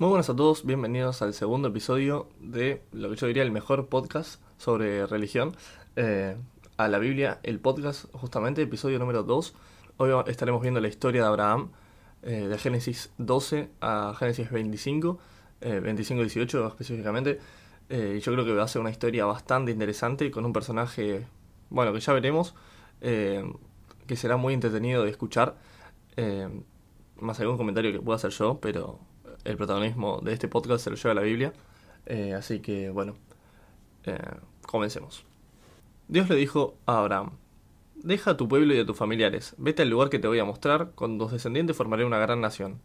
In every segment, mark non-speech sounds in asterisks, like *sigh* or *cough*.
Muy buenas a todos, bienvenidos al segundo episodio de lo que yo diría el mejor podcast sobre religión, eh, a la Biblia, el podcast justamente, episodio número 2. Hoy estaremos viendo la historia de Abraham, eh, de Génesis 12 a Génesis 25, 25-18 específicamente. Eh, y yo creo que va a ser una historia bastante interesante con un personaje, bueno, que ya veremos, que será muy entretenido de escuchar. más algún comentario que pueda hacer yo, pero el protagonismo de este podcast se lo lleva la Biblia. Eh, así que bueno, eh, comencemos. Dios le dijo a Abraham, Deja a tu pueblo y a tus familiares, vete al lugar que te voy a mostrar, con tus descendientes formaré una gran nación.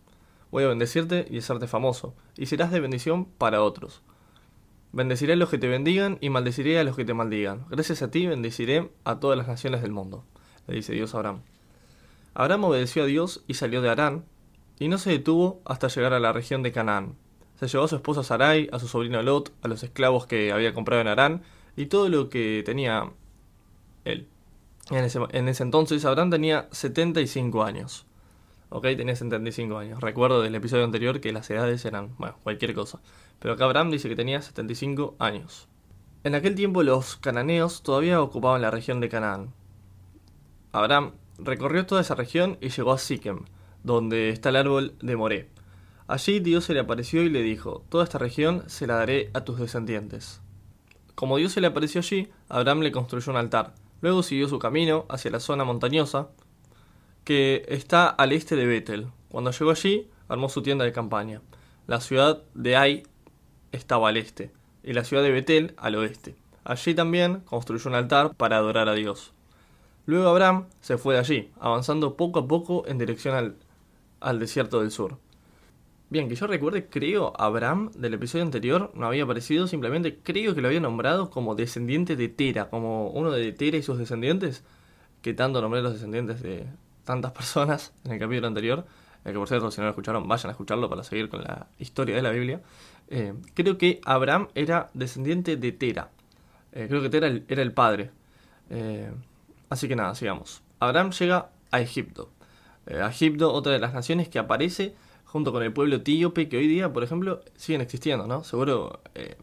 Voy a bendecirte y hacerte famoso, y serás de bendición para otros. Bendeciré a los que te bendigan y maldeciré a los que te maldigan. Gracias a ti bendeciré a todas las naciones del mundo, le dice Dios a Abraham. Abraham obedeció a Dios y salió de Arán, y no se detuvo hasta llegar a la región de Canaán. Se llevó a su esposa Sarai, a su sobrino Lot, a los esclavos que había comprado en Arán y todo lo que tenía él. En ese, en ese entonces Abraham tenía 75 años. Ok, tenía 75 años. Recuerdo del episodio anterior que las edades eran, bueno, cualquier cosa. Pero acá Abraham dice que tenía 75 años. En aquel tiempo los cananeos todavía ocupaban la región de Canaán. Abraham recorrió toda esa región y llegó a Siquem, donde está el árbol de Moré. Allí Dios se le apareció y le dijo, Toda esta región se la daré a tus descendientes. Como Dios se le apareció allí, Abraham le construyó un altar. Luego siguió su camino hacia la zona montañosa que está al este de Betel. Cuando llegó allí, armó su tienda de campaña. La ciudad de Ai estaba al este y la ciudad de Betel al oeste. Allí también construyó un altar para adorar a Dios. Luego Abraham se fue de allí, avanzando poco a poco en dirección al al desierto del sur. Bien, que yo recuerde, creo Abraham del episodio anterior no había aparecido, simplemente creo que lo había nombrado como descendiente de Tera, como uno de Tera y sus descendientes, que tanto nombré los descendientes de tantas personas en el capítulo anterior, eh, que por cierto, si no lo escucharon, vayan a escucharlo para seguir con la historia de la Biblia. Eh, creo que Abraham era descendiente de Tera, eh, creo que Tera era el padre. así que nada, sigamos. Abraham llega a Egipto. Eh, Egipto, otra de las naciones que aparece junto con el pueblo etíope, que hoy día, por ejemplo, siguen existiendo, ¿no? Seguro eh,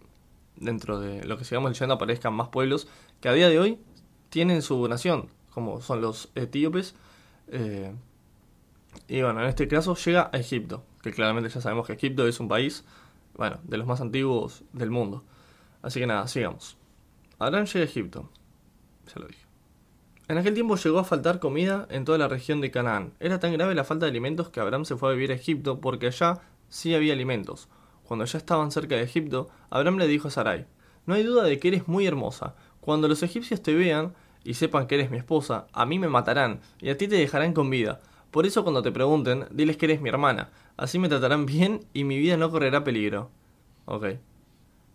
dentro de lo que sigamos leyendo aparezcan más pueblos que a día de hoy tienen su nación, como son los etíopes. Eh, y bueno, en este caso llega a Egipto, que claramente ya sabemos que Egipto es un país, bueno, de los más antiguos del mundo. Así que nada, sigamos. Abraham llega a Egipto. Ya lo dije. En aquel tiempo llegó a faltar comida en toda la región de Canaán. Era tan grave la falta de alimentos que Abraham se fue a vivir a Egipto porque allá sí había alimentos. Cuando ya estaban cerca de Egipto, Abraham le dijo a Sarai, No hay duda de que eres muy hermosa. Cuando los egipcios te vean y sepan que eres mi esposa, a mí me matarán y a ti te dejarán con vida. Por eso cuando te pregunten, diles que eres mi hermana. Así me tratarán bien y mi vida no correrá peligro. Ok.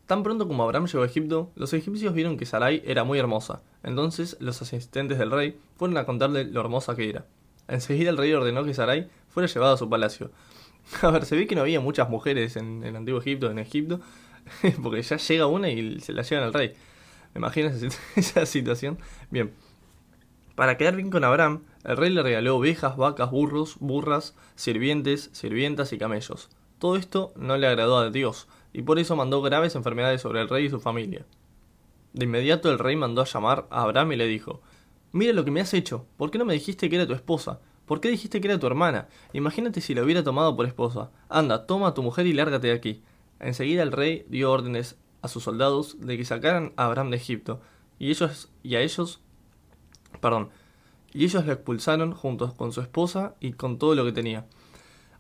Tan pronto como Abraham llegó a Egipto, los egipcios vieron que Sarai era muy hermosa. Entonces los asistentes del rey fueron a contarle lo hermosa que era. Enseguida el rey ordenó que Sarai fuera llevada a su palacio. *laughs* A ver, se ve que no había muchas mujeres en el antiguo Egipto, en Egipto, *laughs* porque ya llega una y se la llevan al rey. ¿Me imagino *laughs* esa situación? Bien. Para quedar bien con Abraham, el rey le regaló ovejas, vacas, burros, burras, sirvientes, sirvientas y camellos. Todo esto no le agradó a Dios, y por eso mandó graves enfermedades sobre el rey y su familia. De inmediato el rey mandó a llamar a Abraham y le dijo, Mira lo que me has hecho, ¿por qué no me dijiste que era tu esposa? ¿Por qué dijiste que era tu hermana? Imagínate si la hubiera tomado por esposa. Anda, toma a tu mujer y lárgate de aquí. Enseguida el rey dio órdenes a sus soldados de que sacaran a Abraham de Egipto, y ellos y a ellos, perdón, y ellos le expulsaron junto con su esposa y con todo lo que tenía.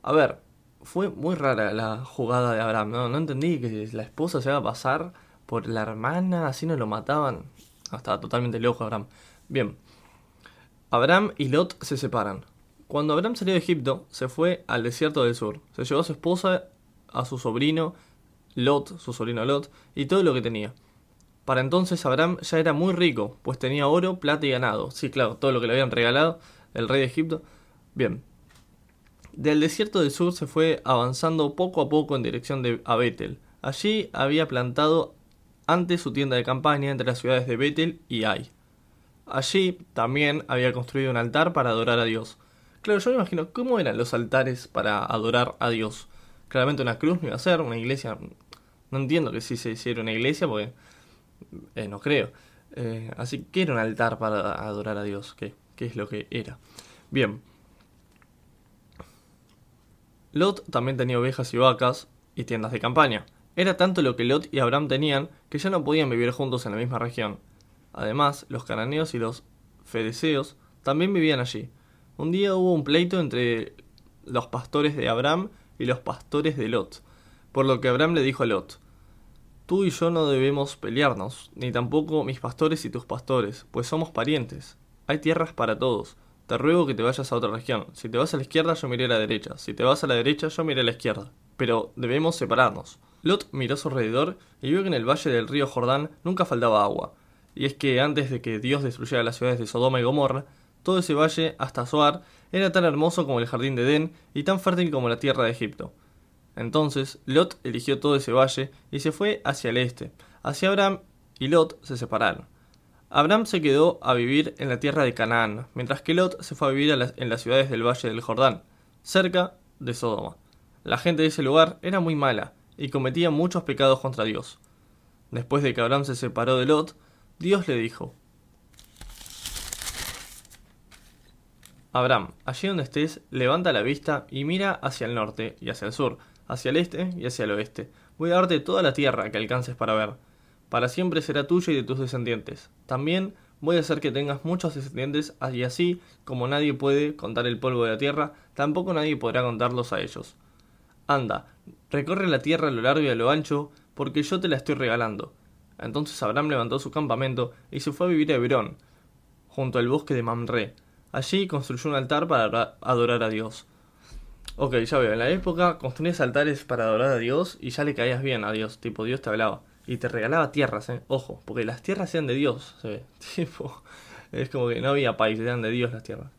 A ver, fue muy rara la jugada de Abraham, ¿no? No entendí que la esposa se iba a pasar por la hermana, así no lo mataban. estaba totalmente loco Abraham. Bien. Abraham y Lot se separan. Cuando Abraham salió de Egipto, se fue al desierto del sur. Se llevó a su esposa, a su sobrino Lot, su sobrino Lot, y todo lo que tenía. Para entonces Abraham ya era muy rico, pues tenía oro, plata y ganado. Sí, claro, todo lo que le habían regalado el rey de Egipto. Bien, del desierto del sur se fue avanzando poco a poco en dirección de a Betel. Allí había plantado antes su tienda de campaña entre las ciudades de Betel y Ai. Allí también había construido un altar para adorar a Dios. Claro, yo me imagino cómo eran los altares para adorar a Dios. Claramente una cruz no iba a ser, una iglesia. No entiendo que si se hiciera una iglesia porque eh, no creo. Eh, así que era un altar para adorar a Dios, que es lo que era. Bien. Lot también tenía ovejas y vacas y tiendas de campaña. Era tanto lo que Lot y Abraham tenían que ya no podían vivir juntos en la misma región. Además, los cananeos y los fedeseos también vivían allí. Un día hubo un pleito entre los pastores de Abraham y los pastores de Lot, por lo que Abraham le dijo a Lot, Tú y yo no debemos pelearnos, ni tampoco mis pastores y tus pastores, pues somos parientes. Hay tierras para todos. Te ruego que te vayas a otra región. Si te vas a la izquierda, yo miré a la derecha. Si te vas a la derecha, yo miré a la izquierda. Pero debemos separarnos. Lot miró a su alrededor y vio que en el valle del río Jordán nunca faltaba agua. Y es que antes de que Dios destruyera las ciudades de Sodoma y Gomorra, todo ese valle, hasta Zoar, era tan hermoso como el jardín de Edén y tan fértil como la tierra de Egipto. Entonces Lot eligió todo ese valle y se fue hacia el este. Hacia Abraham y Lot se separaron. Abraham se quedó a vivir en la tierra de Canaán, mientras que Lot se fue a vivir en las ciudades del valle del Jordán, cerca de Sodoma. La gente de ese lugar era muy mala, y cometía muchos pecados contra Dios. Después de que Abraham se separó de Lot, Dios le dijo, Abraham, allí donde estés, levanta la vista y mira hacia el norte y hacia el sur, hacia el este y hacia el oeste. Voy a darte toda la tierra que alcances para ver. Para siempre será tuya y de tus descendientes. También voy a hacer que tengas muchos descendientes, y así como nadie puede contar el polvo de la tierra, tampoco nadie podrá contarlos a ellos. Anda, recorre la tierra a lo largo y a lo ancho, porque yo te la estoy regalando. Entonces Abraham levantó su campamento y se fue a vivir a Hebrón, junto al bosque de Mamre. Allí construyó un altar para adorar a Dios. Ok, ya veo, en la época construías altares para adorar a Dios y ya le caías bien a Dios, tipo Dios te hablaba. Y te regalaba tierras, eh. Ojo, porque las tierras eran de Dios, se ve. *laughs* Tipo, es como que no había país, eran de Dios las tierras.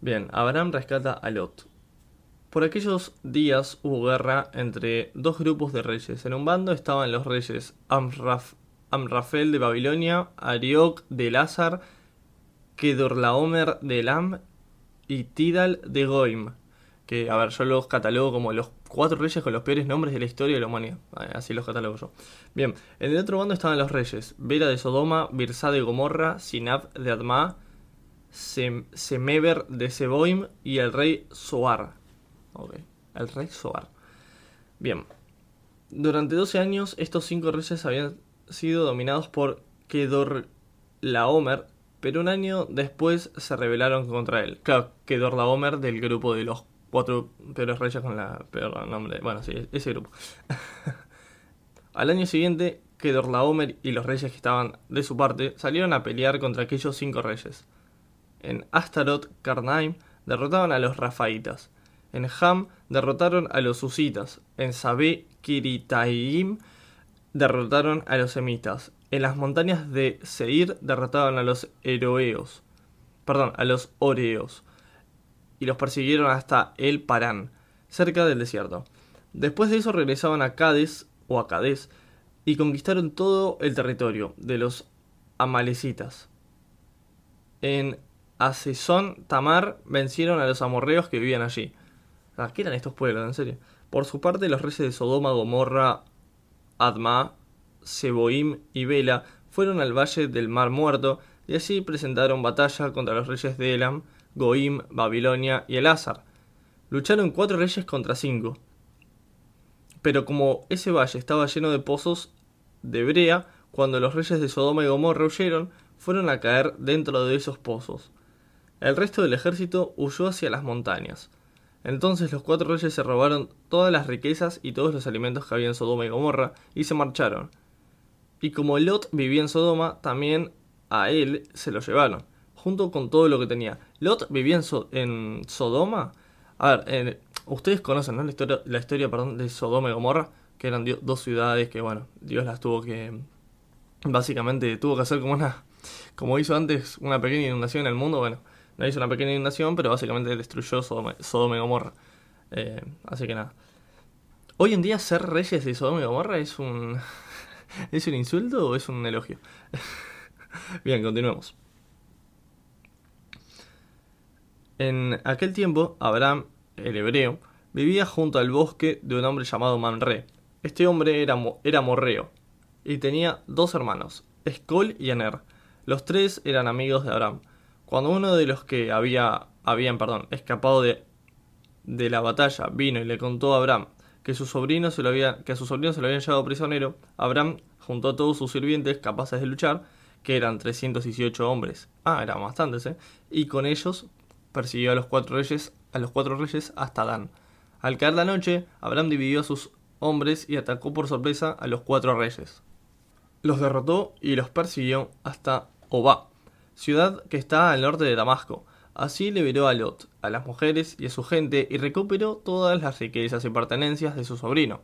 Bien, Abraham rescata a Lot. Por aquellos días hubo guerra entre dos grupos de reyes. En un bando estaban los reyes Amraf, Amrafel de Babilonia, Arioc de Lázar, Kedorlaomer de Elam y Tidal de Goim. Que, a ver, yo los catalogo como los cuatro reyes con los peores nombres de la historia de la humanidad. Así los catalogo yo. Bien, en el otro bando estaban los reyes: Vera de Sodoma, Birsa de Gomorra, Sinab de Adma, Semeber de Seboim y el rey Soar. Ok, el rey Soar. Bien, durante 12 años estos cinco reyes habían sido dominados por Kedorlaomer, pero un año después se rebelaron contra él. Claro, Kedorlaomer del grupo de los cuatro peores reyes con la peor nombre. Bueno, sí, ese grupo. *laughs* Al año siguiente, Kedorlaomer y los reyes que estaban de su parte salieron a pelear contra aquellos cinco reyes. En Astaroth Karnaim derrotaban a los Rafaitas. En Ham derrotaron a los Usitas. En Sabé Kiritaim derrotaron a los Semitas. En las montañas de Seir derrotaron a los Eroeos. Perdón, a los Oreos. Y los persiguieron hasta el Parán, cerca del desierto. Después de eso regresaban a Cades o a Cades y conquistaron todo el territorio de los amalecitas. En Asesón Tamar vencieron a los amorreos que vivían allí. Ah, ¿Qué eran estos pueblos, en serio? Por su parte, los reyes de Sodoma, Gomorra, Adma, Seboim y Bela fueron al valle del Mar Muerto y allí presentaron batalla contra los reyes de Elam, Goim, Babilonia y Elazar. Lucharon cuatro reyes contra cinco. Pero como ese valle estaba lleno de pozos de brea, cuando los reyes de Sodoma y Gomorra huyeron, fueron a caer dentro de esos pozos. El resto del ejército huyó hacia las montañas. Entonces los cuatro reyes se robaron todas las riquezas y todos los alimentos que había en Sodoma y Gomorra y se marcharon. Y como Lot vivía en Sodoma, también a él se lo llevaron, junto con todo lo que tenía. Lot vivía en, Sodoma. A ver, ustedes conocen ¿no? la historia, de Sodoma y Gomorra, que eran dos ciudades que, bueno, Dios las tuvo que. Básicamente tuvo que hacer como una. Como hizo antes una pequeña inundación en el mundo, bueno no hizo una pequeña inundación, pero básicamente destruyó Sodoma, y Gomorra. Eh, así que nada. Hoy en día ser reyes de Sodoma y Gomorra es un... *laughs* ¿Es un insulto o es un elogio? *laughs* Bien, continuemos. En aquel tiempo, Abraham, el hebreo, vivía junto al bosque de un hombre llamado Manre. Este hombre era, morreo y tenía dos hermanos, Escol y Aner. Los tres eran amigos de Abraham. Cuando uno de los que había, habían perdón, escapado de, de la batalla vino y le contó a Abraham que, su sobrino se había, que a su sobrino se lo habían llevado prisionero, Abraham juntó a todos sus sirvientes capaces de luchar, que eran 318 hombres. Ah, eran bastantes, ¿eh? Y con ellos persiguió a los cuatro reyes, a los cuatro reyes hasta Dan. Al caer la noche, Abraham dividió a sus hombres y atacó por sorpresa a los cuatro reyes. Los derrotó y los persiguió hasta Obá, ciudad que está al norte de Damasco. Así liberó a Lot, a las mujeres y a su gente y recuperó todas las riquezas y pertenencias de su sobrino.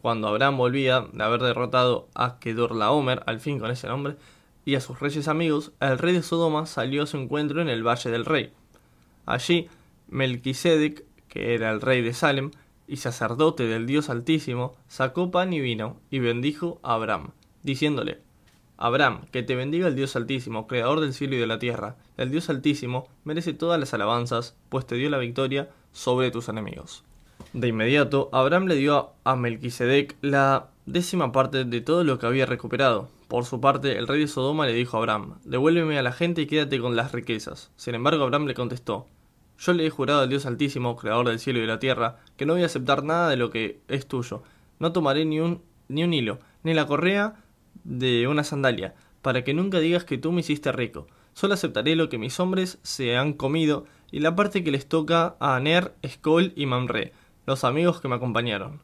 Cuando Abraham volvía de haber derrotado a Kedorlaomer, al fin con ese nombre, y a sus reyes amigos, el rey de Sodoma salió a su encuentro en el Valle del Rey. Allí, Melquisedec, que era el rey de Salem y sacerdote del Dios Altísimo, sacó pan y vino y bendijo a Abraham, diciéndole, Abraham, que te bendiga el Dios Altísimo, creador del cielo y de la tierra. El Dios Altísimo merece todas las alabanzas, pues te dio la victoria sobre tus enemigos. De inmediato, Abraham le dio a Melquisedec la décima parte de todo lo que había recuperado. Por su parte, el rey de Sodoma le dijo a Abraham, devuélveme a la gente y quédate con las riquezas. Sin embargo, Abraham le contestó, yo le he jurado al Dios Altísimo, creador del cielo y de la tierra, que no voy a aceptar nada de lo que es tuyo. No tomaré ni un, ni un hilo, ni la correa de una sandalia, para que nunca digas que tú me hiciste rico. Solo aceptaré lo que mis hombres se han comido y la parte que les toca a Aner, Escol y Mamre, los amigos que me acompañaron.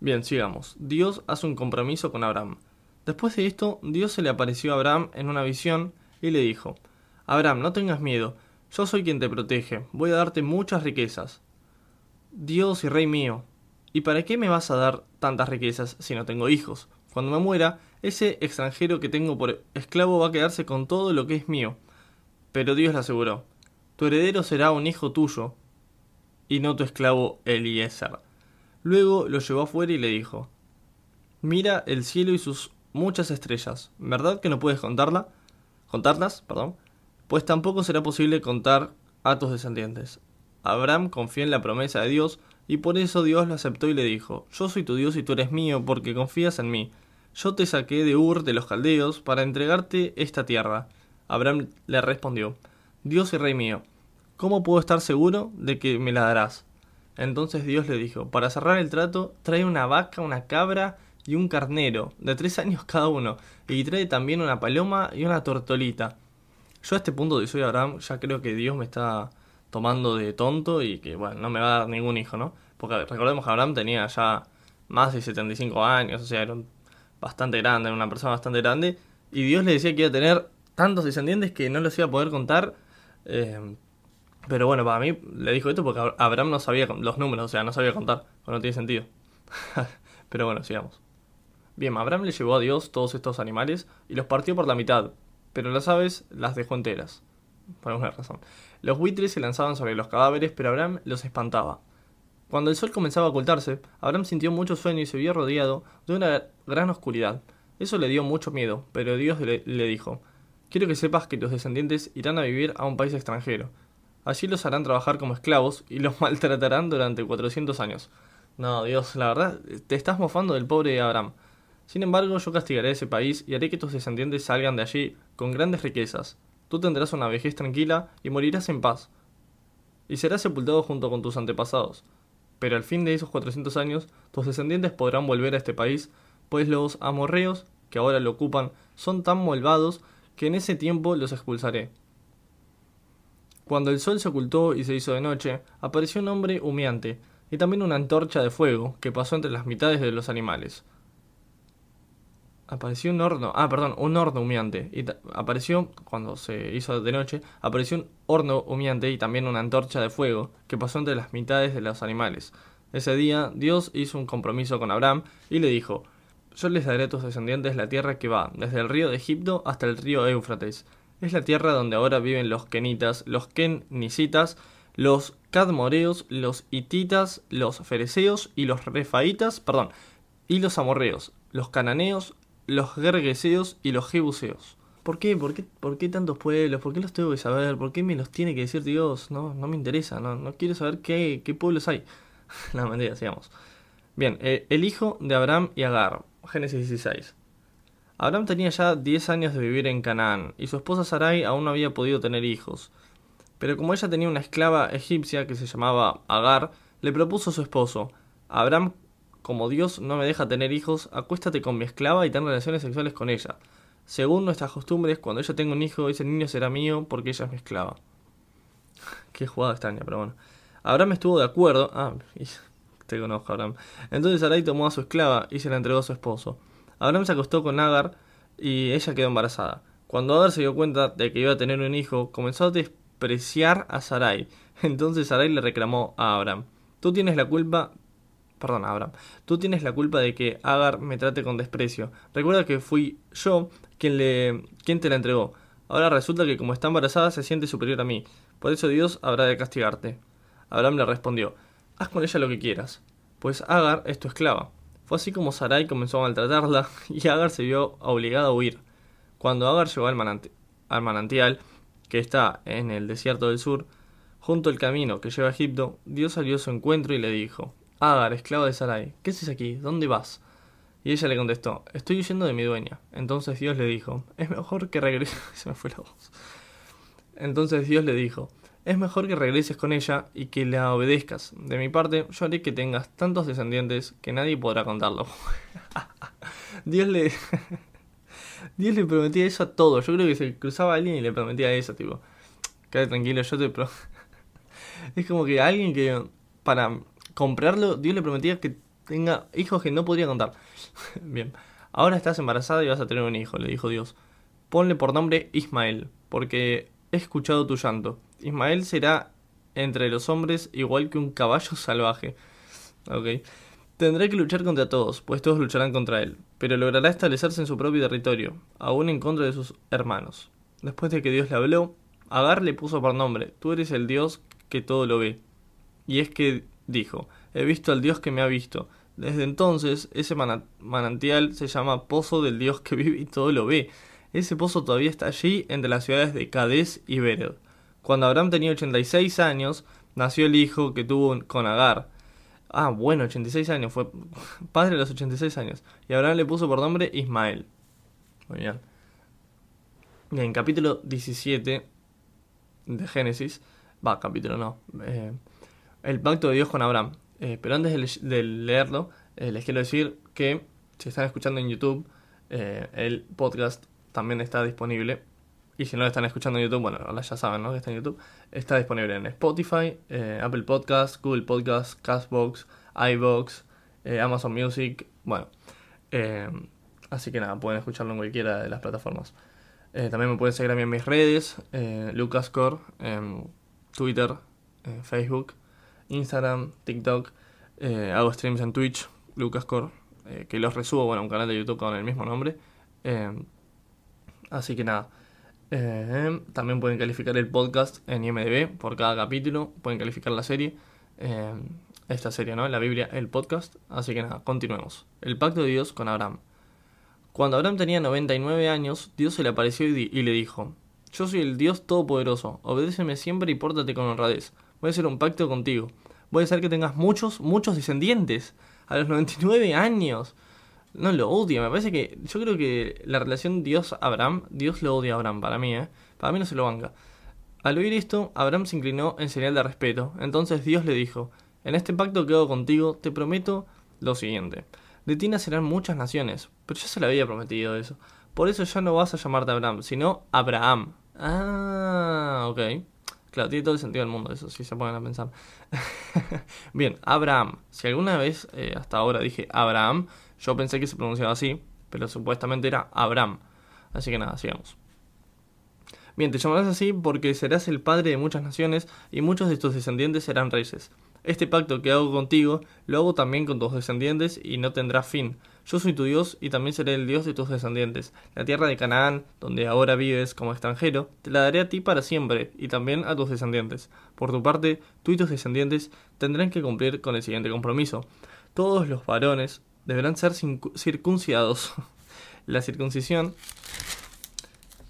Bien, sigamos. Dios hace un compromiso con Abraham. Después de esto, Dios se le apareció a Abraham en una visión y le dijo, Abraham, no tengas miedo, yo soy quien te protege, voy a darte muchas riquezas. Dios y Rey mío, ¿y para qué me vas a dar tantas riquezas si no tengo hijos? Cuando me muera, ese extranjero que tengo por esclavo va a quedarse con todo lo que es mío. Pero Dios le aseguró, tu heredero será un hijo tuyo, y no tu esclavo Eliezer. Luego lo llevó afuera y le dijo, Mira el cielo y sus muchas estrellas, ¿verdad que no puedes contarla? contarlas? Perdón pues tampoco será posible contar a tus descendientes. Abraham confió en la promesa de Dios, y por eso Dios lo aceptó y le dijo, Yo soy tu Dios y tú eres mío, porque confías en mí. Yo te saqué de Ur de los Caldeos para entregarte esta tierra. Abraham le respondió, Dios y Rey mío, ¿cómo puedo estar seguro de que me la darás? Entonces Dios le dijo, para cerrar el trato, trae una vaca, una cabra y un carnero, de tres años cada uno, y trae también una paloma y una tortolita. Yo a este punto de soy Abraham ya creo que Dios me está tomando de tonto y que, bueno, no me va a dar ningún hijo, ¿no? Porque recordemos que Abraham tenía ya más de 75 años, o sea, era bastante grande, una persona bastante grande, y Dios le decía que iba a tener tantos descendientes que no los iba a poder contar. Eh, pero bueno, para mí le dijo esto porque Abraham no sabía los números, o sea, no sabía contar, pues no tiene sentido. *laughs* pero bueno, sigamos. Bien, Abraham le llevó a Dios todos estos animales y los partió por la mitad, pero las aves las dejó enteras. Por alguna razón. Los buitres se lanzaban sobre los cadáveres, pero Abraham los espantaba. Cuando el sol comenzaba a ocultarse, Abraham sintió mucho sueño y se vio rodeado de una gran oscuridad. Eso le dio mucho miedo, pero Dios le, dijo, Quiero que sepas que tus descendientes irán a vivir a un país extranjero. Allí los harán trabajar como esclavos y los *laughs* maltratarán durante 400 años. No, Dios, la verdad, te estás mofando del pobre Abraham. Sin embargo, yo castigaré ese país y haré que tus descendientes salgan de allí con grandes riquezas. Tú tendrás una vejez tranquila y morirás en paz. Y serás sepultado junto con tus antepasados. Pero al fin de esos 400 años, tus descendientes podrán volver a este país, pues los amorreos, que ahora lo ocupan, son tan malvados que en ese tiempo los expulsaré. Cuando el sol se ocultó y se hizo de noche, apareció un hombre humeante, y también una antorcha de fuego que pasó entre las mitades de los animales apareció un horno, ah, perdón, un horno humeante. Y apareció, cuando se hizo de noche, apareció un horno humeante y también una antorcha de fuego que pasó entre las mitades de los animales. Ese día Dios hizo un compromiso con Abraham y le dijo, yo les daré a tus descendientes la tierra que va desde el río de Egipto hasta el río Éufrates. Es la tierra donde ahora viven los kenitas, los kenicitas, los cadmoreos, los hititas, los fereceos y los refaitas, perdón, y los amorreos, los cananeos, los gergeseos y los jebuseos. ¿Por qué? ¿Por qué? ¿Por qué tantos pueblos? ¿Por qué los tengo que saber? ¿Por qué me los tiene que decir Dios? No, no me interesa, no, no quiero saber qué, qué pueblos hay. *laughs* no, mentira, sigamos. Bien, eh, el hijo de Abraham y Agar, Génesis 16. Abraham tenía ya 10 años de vivir en Canaán y su esposa Sarai aún no había podido tener hijos. Pero como ella tenía una esclava egipcia que se llamaba Agar, le propuso a su esposo, Abraham, como Dios no me deja tener hijos, acuéstate con mi esclava y ten relaciones sexuales con ella. Según nuestras costumbres, cuando ella tenga un hijo, ese niño será mío porque ella es mi esclava. *laughs* Qué jugada extraña, pero bueno. Abraham estuvo de acuerdo. Ah, *laughs* te conozco, Abraham. Entonces Sarai tomó a su esclava y se la entregó a su esposo. Abraham se acostó con Agar y ella quedó embarazada. Cuando Agar se dio cuenta de que iba a tener un hijo, comenzó a despreciar a Sarai. *laughs* Entonces Sarai le reclamó a Abraham: Tú tienes la culpa. Perdón, Abraham. Tú tienes la culpa de que Agar me trate con desprecio. Recuerda que fui yo quien, le, quien te la entregó. Ahora resulta que como está embarazada se siente superior a mí. Por eso Dios habrá de castigarte. Abraham le respondió: Haz con ella lo que quieras, pues Agar es tu esclava. Fue así como Sarai comenzó a maltratarla *laughs* y Agar se vio obligada a huir. Cuando Agar llegó al, manantial, que está en el desierto del sur, junto al camino que lleva a Egipto, Dios salió a su encuentro y le dijo, Agar, esclava de Sarai, ¿qué haces aquí? ¿Dónde vas? Y ella le contestó, estoy huyendo de mi dueña. Entonces Dios le dijo, es mejor que regreses... *laughs* Se me fue la voz. Entonces Dios le dijo, es mejor que regreses con ella y que la obedezcas. De mi parte, yo haré que tengas tantos descendientes que nadie podrá contarlo. *laughs* Dios le... *laughs* Dios le prometía eso a todos. Yo creo que se cruzaba a alguien y le prometía eso, tipo. Quédate tranquilo, yo te... Pro... es como que alguien que para comprarlo, Dios le prometía que tenga hijos que no podría contar. *laughs* Bien. Ahora estás embarazada y vas a tener un hijo, le dijo Dios. Ponle por nombre Ismael, porque he escuchado tu llanto Ismael será entre los hombres igual que un caballo *laughs* salvaje. Ok. Tendrá que luchar contra todos, pues todos lucharán contra él, pero logrará establecerse en su propio territorio, aún en contra de sus hermanos. Después de que Dios le habló, Agar le puso por nombre, tú eres el Dios que todo lo ve. Y es que dijo, he visto al Dios que me ha visto. Desde entonces, ese manantial se llama Pozo del Dios que *laughs* vive y todo lo ve. Ese pozo todavía está allí entre las ciudades de Cades y Bered. Cuando Abraham tenía 86 años, nació el hijo que tuvo con Agar. Ah, bueno, 86 años, fue *laughs* padre de los 86 años. Y Abraham le puso por nombre Ismael. Muy bien. En capítulo 17 de Génesis, va, capítulo no, eh, el pacto de Dios con Abraham. Eh, pero antes de, leerlo, eh, les quiero decir que si están escuchando en YouTube, el podcast también está disponible y si no lo están escuchando en YouTube, bueno, ahora ya saben ¿no? que está en YouTube. Está disponible en Spotify, eh, Apple Podcasts, Google Podcasts, Castbox, iBox, eh, Amazon Music. Bueno, eh, así que nada, pueden escucharlo en cualquiera de las plataformas. también me pueden seguir a mí en mis redes, Lucascore, Twitter, Facebook, Instagram, TikTok. hago streams en Twitch, Lucascore, que los resubo bueno, un canal de YouTube con el mismo nombre. así que nada. Eh, también pueden calificar el podcast en IMDB por cada capítulo. Pueden calificar la serie. Eh, esta serie, ¿no? La Biblia, el podcast. Así que nada, continuemos. El pacto de Dios con Abraham. Cuando Abraham tenía 99 años, Dios se le apareció y, y le dijo: Yo soy el Dios Todopoderoso. Obedéceme siempre y pórtate con honradez. Voy a hacer un pacto contigo. Voy a hacer que tengas muchos, muchos descendientes. A los 99 años. No lo odia, me parece que. Yo creo que la relación Dios-Abraham, Dios lo odia a Abraham, para mí, ¿eh? Para mí no se lo banca. Al oír esto, Abraham se inclinó en señal de respeto. Entonces Dios le dijo: En este pacto que hago contigo, te prometo lo siguiente: De ti nacerán muchas naciones. Pero yo se le había prometido eso. Por eso ya no vas a llamarte Abraham, sino Abraham. Ah, ok. Claro, tiene todo el sentido del mundo eso, si se ponen a pensar. *laughs* Bien, Abraham. Si alguna vez eh, hasta ahora dije Abraham, yo pensé que se pronunciaba así, pero supuestamente era Abraham. Así que nada, sigamos. Bien, te llamarás así porque serás el padre de muchas naciones y muchos de tus descendientes serán reyes. Este pacto que hago contigo lo hago también con tus descendientes y no tendrá fin. Yo soy tu Dios y también seré el Dios de tus descendientes. La tierra de Canaán, donde ahora vives como extranjero, te la daré a ti para siempre y también a tus descendientes. Por tu parte, tú y tus descendientes tendrán que cumplir con el siguiente compromiso. Todos los varones deberán ser circuncidados. *laughs* La circuncisión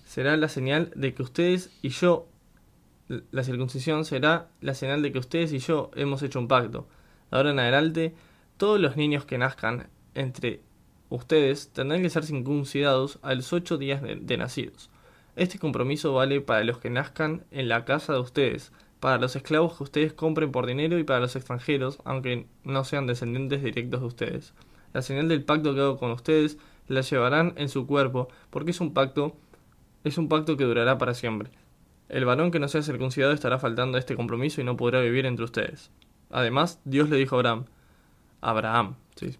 será la señal de que ustedes y yo, la circuncisión será la señal de que ustedes y yo hemos hecho un pacto. De ahora en adelante, todos los niños que nazcan entre ustedes tendrán que ser circuncidados a los ocho días de, nacidos. Este compromiso vale para los que nazcan en la casa de ustedes, para los esclavos que ustedes compren por dinero y para los extranjeros, aunque no sean descendientes directos de ustedes. La señal del pacto que hago con ustedes la llevarán en su cuerpo, porque es un pacto, es un pacto que durará para siempre. El varón que no sea circuncidado estará faltando a este compromiso y no podrá vivir entre ustedes. Además, Dios le dijo a Abraham, Abraham, sí,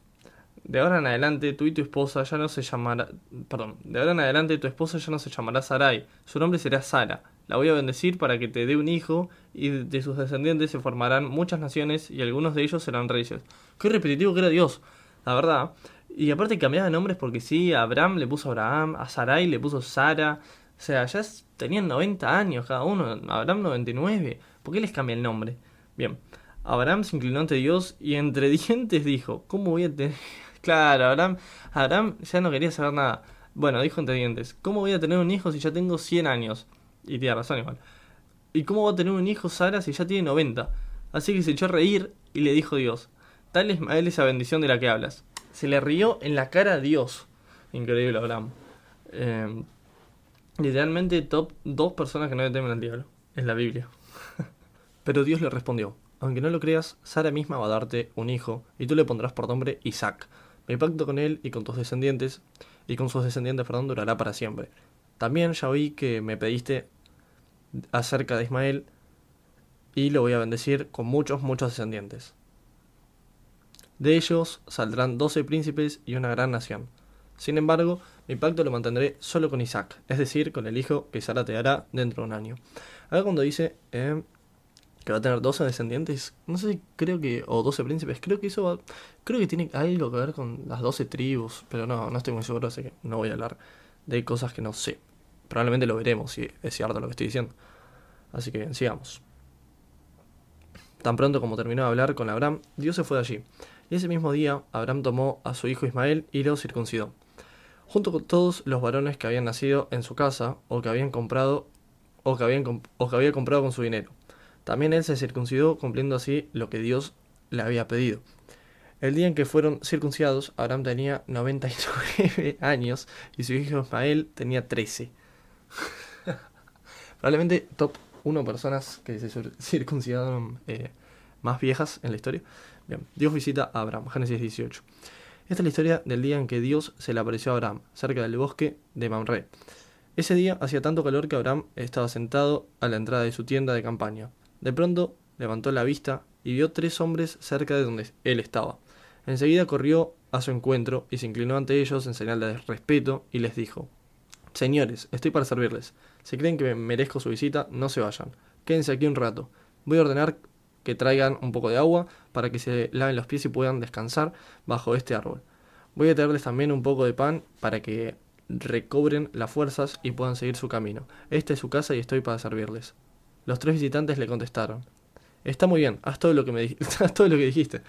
de ahora en adelante tú y tu esposa ya no se llamará, perdón, de ahora en adelante tu esposa ya no se llamará Sarai, su nombre será Sara. La voy a bendecir para que te dé un hijo y de sus descendientes se formarán muchas naciones y algunos de ellos serán reyes. Qué repetitivo que era Dios, la verdad. Y aparte cambiaba de nombres porque sí, a Abraham le puso Abraham, a Sarai le puso Sara. O sea, ya tenían 90 años cada uno, Abraham 99. ¿Por qué les cambia el nombre? Bien, Abraham se inclinó ante Dios y entre *laughs* dientes dijo, ¿cómo voy a tener... *laughs* Claro, Abraham, Abraham ya no quería saber nada. Bueno, dijo entre dientes, ¿cómo voy a tener un hijo si ya tengo 100 años? Y tiene razón igual. ¿Y cómo va a tener un hijo Sara si ya tiene 90? Así que se echó a reír y le dijo Dios, tal es esa bendición de la que hablas. Se le rió en la cara a Dios. Increíble Abraham. Eh, literalmente top dos personas que no le temen al diablo. En la Biblia. *laughs* Pero Dios le respondió, aunque no lo creas, Sara misma va a darte un hijo, y tú le pondrás por nombre Isaac. Mi pacto con él y con tus descendientes, y con sus descendientes, perdón, durará para siempre. También ya oí que me pediste acerca de Ismael, y lo voy a bendecir con muchos, muchos descendientes. De ellos saldrán doce príncipes y una gran nación. Sin embargo, mi pacto lo mantendré solo con Isaac, es decir, con el hijo que Sara te dará dentro de un año. Ahora cuando dice eh, que va a tener 12 descendientes, no sé si creo que, o 12 príncipes, creo que eso va, creo que tiene algo que ver con las 12 tribus, pero no, no estoy muy seguro, así que no voy a hablar de cosas que no sé. Probablemente lo veremos si es cierto lo que estoy diciendo. Así que sigamos. Tan pronto como terminó de hablar con Abraham, Dios se fue de allí. Y ese mismo día, Abraham tomó a su hijo Ismael y lo circuncidó. Junto con todos los varones que habían nacido en su casa, o que habían comprado, o que, habían, o que había comprado con su dinero también él se circuncidó cumpliendo así lo que Dios le había pedido. El día en que fueron circuncidados, Abraham tenía 99 *laughs* años y su hijo Ismael tenía 13. *laughs* Probablemente top 1 personas que se circuncidaron eh, más viejas en la historia. Bien, Dios visita a Abraham, Génesis 18. Esta es la historia del día en que Dios se le apareció a Abraham, cerca del bosque de Mamre. Ese día hacía tanto calor que Abraham estaba sentado a la entrada de su tienda de campaña. De pronto levantó la vista y vio tres hombres cerca de donde él estaba. Enseguida corrió a su encuentro y se inclinó ante ellos en señal de respeto y les dijo Señores, estoy para servirles. Si creen que me merezco su visita, no se vayan. Quédense aquí un rato. Voy a ordenar que traigan un poco de agua para que se laven los pies y puedan descansar bajo este árbol. Voy a traerles también un poco de pan para que recobren las fuerzas y puedan seguir su camino. Esta es su casa y estoy para servirles. Los tres visitantes le contestaron, Está muy bien, haz todo lo que, me *laughs* dijiste.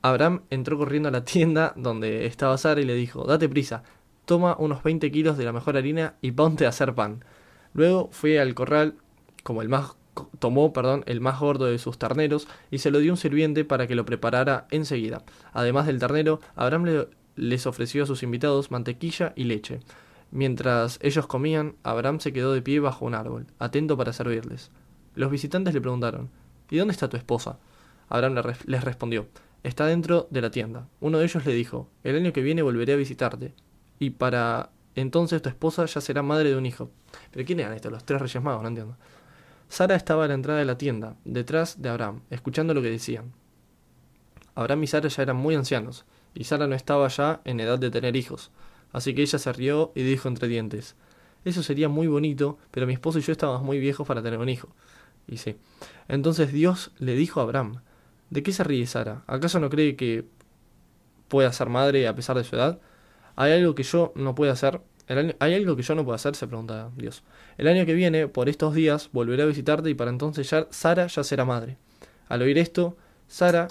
Abraham entró corriendo a la tienda donde estaba Sara y le dijo, date prisa, toma unos 20 kilos de la mejor harina y ponte a hacer pan. Luego fue al corral, como el más tomó, perdón, el más gordo de sus terneros y se lo dio un sirviente para que lo preparara enseguida. Además del ternero, Abraham les ofreció a sus invitados mantequilla y leche. Mientras ellos comían, Abraham se quedó de pie bajo un árbol, atento para servirles. Los visitantes le preguntaron, ¿Y dónde está tu esposa? Abraham les respondió, Está dentro de la tienda. Uno de ellos le dijo, El año que viene volveré a visitarte, y para entonces tu esposa ya será madre de un hijo. ¿Pero quién eran estos? Los tres reyes magos, no entiendo. Sara estaba a la entrada de la tienda, detrás de Abraham, escuchando lo que decían. Abraham y Sara ya eran muy ancianos, y Sara no estaba ya en edad de tener hijos. Así que ella se rió y dijo entre dientes, eso sería muy bonito, pero mi esposo y yo estábamos muy viejos para tener un hijo. Y sí. Entonces Dios le dijo a Abraham, ¿de qué se ríe Sara? ¿Acaso no cree que pueda ser madre a pesar de su edad? ¿Hay algo que yo no pueda hacer? ¿Hay algo que yo no pueda hacer? Se pregunta Dios. El año que viene, por estos días, volveré a visitarte y para entonces ya Sara ya será madre. Al oír esto, Sara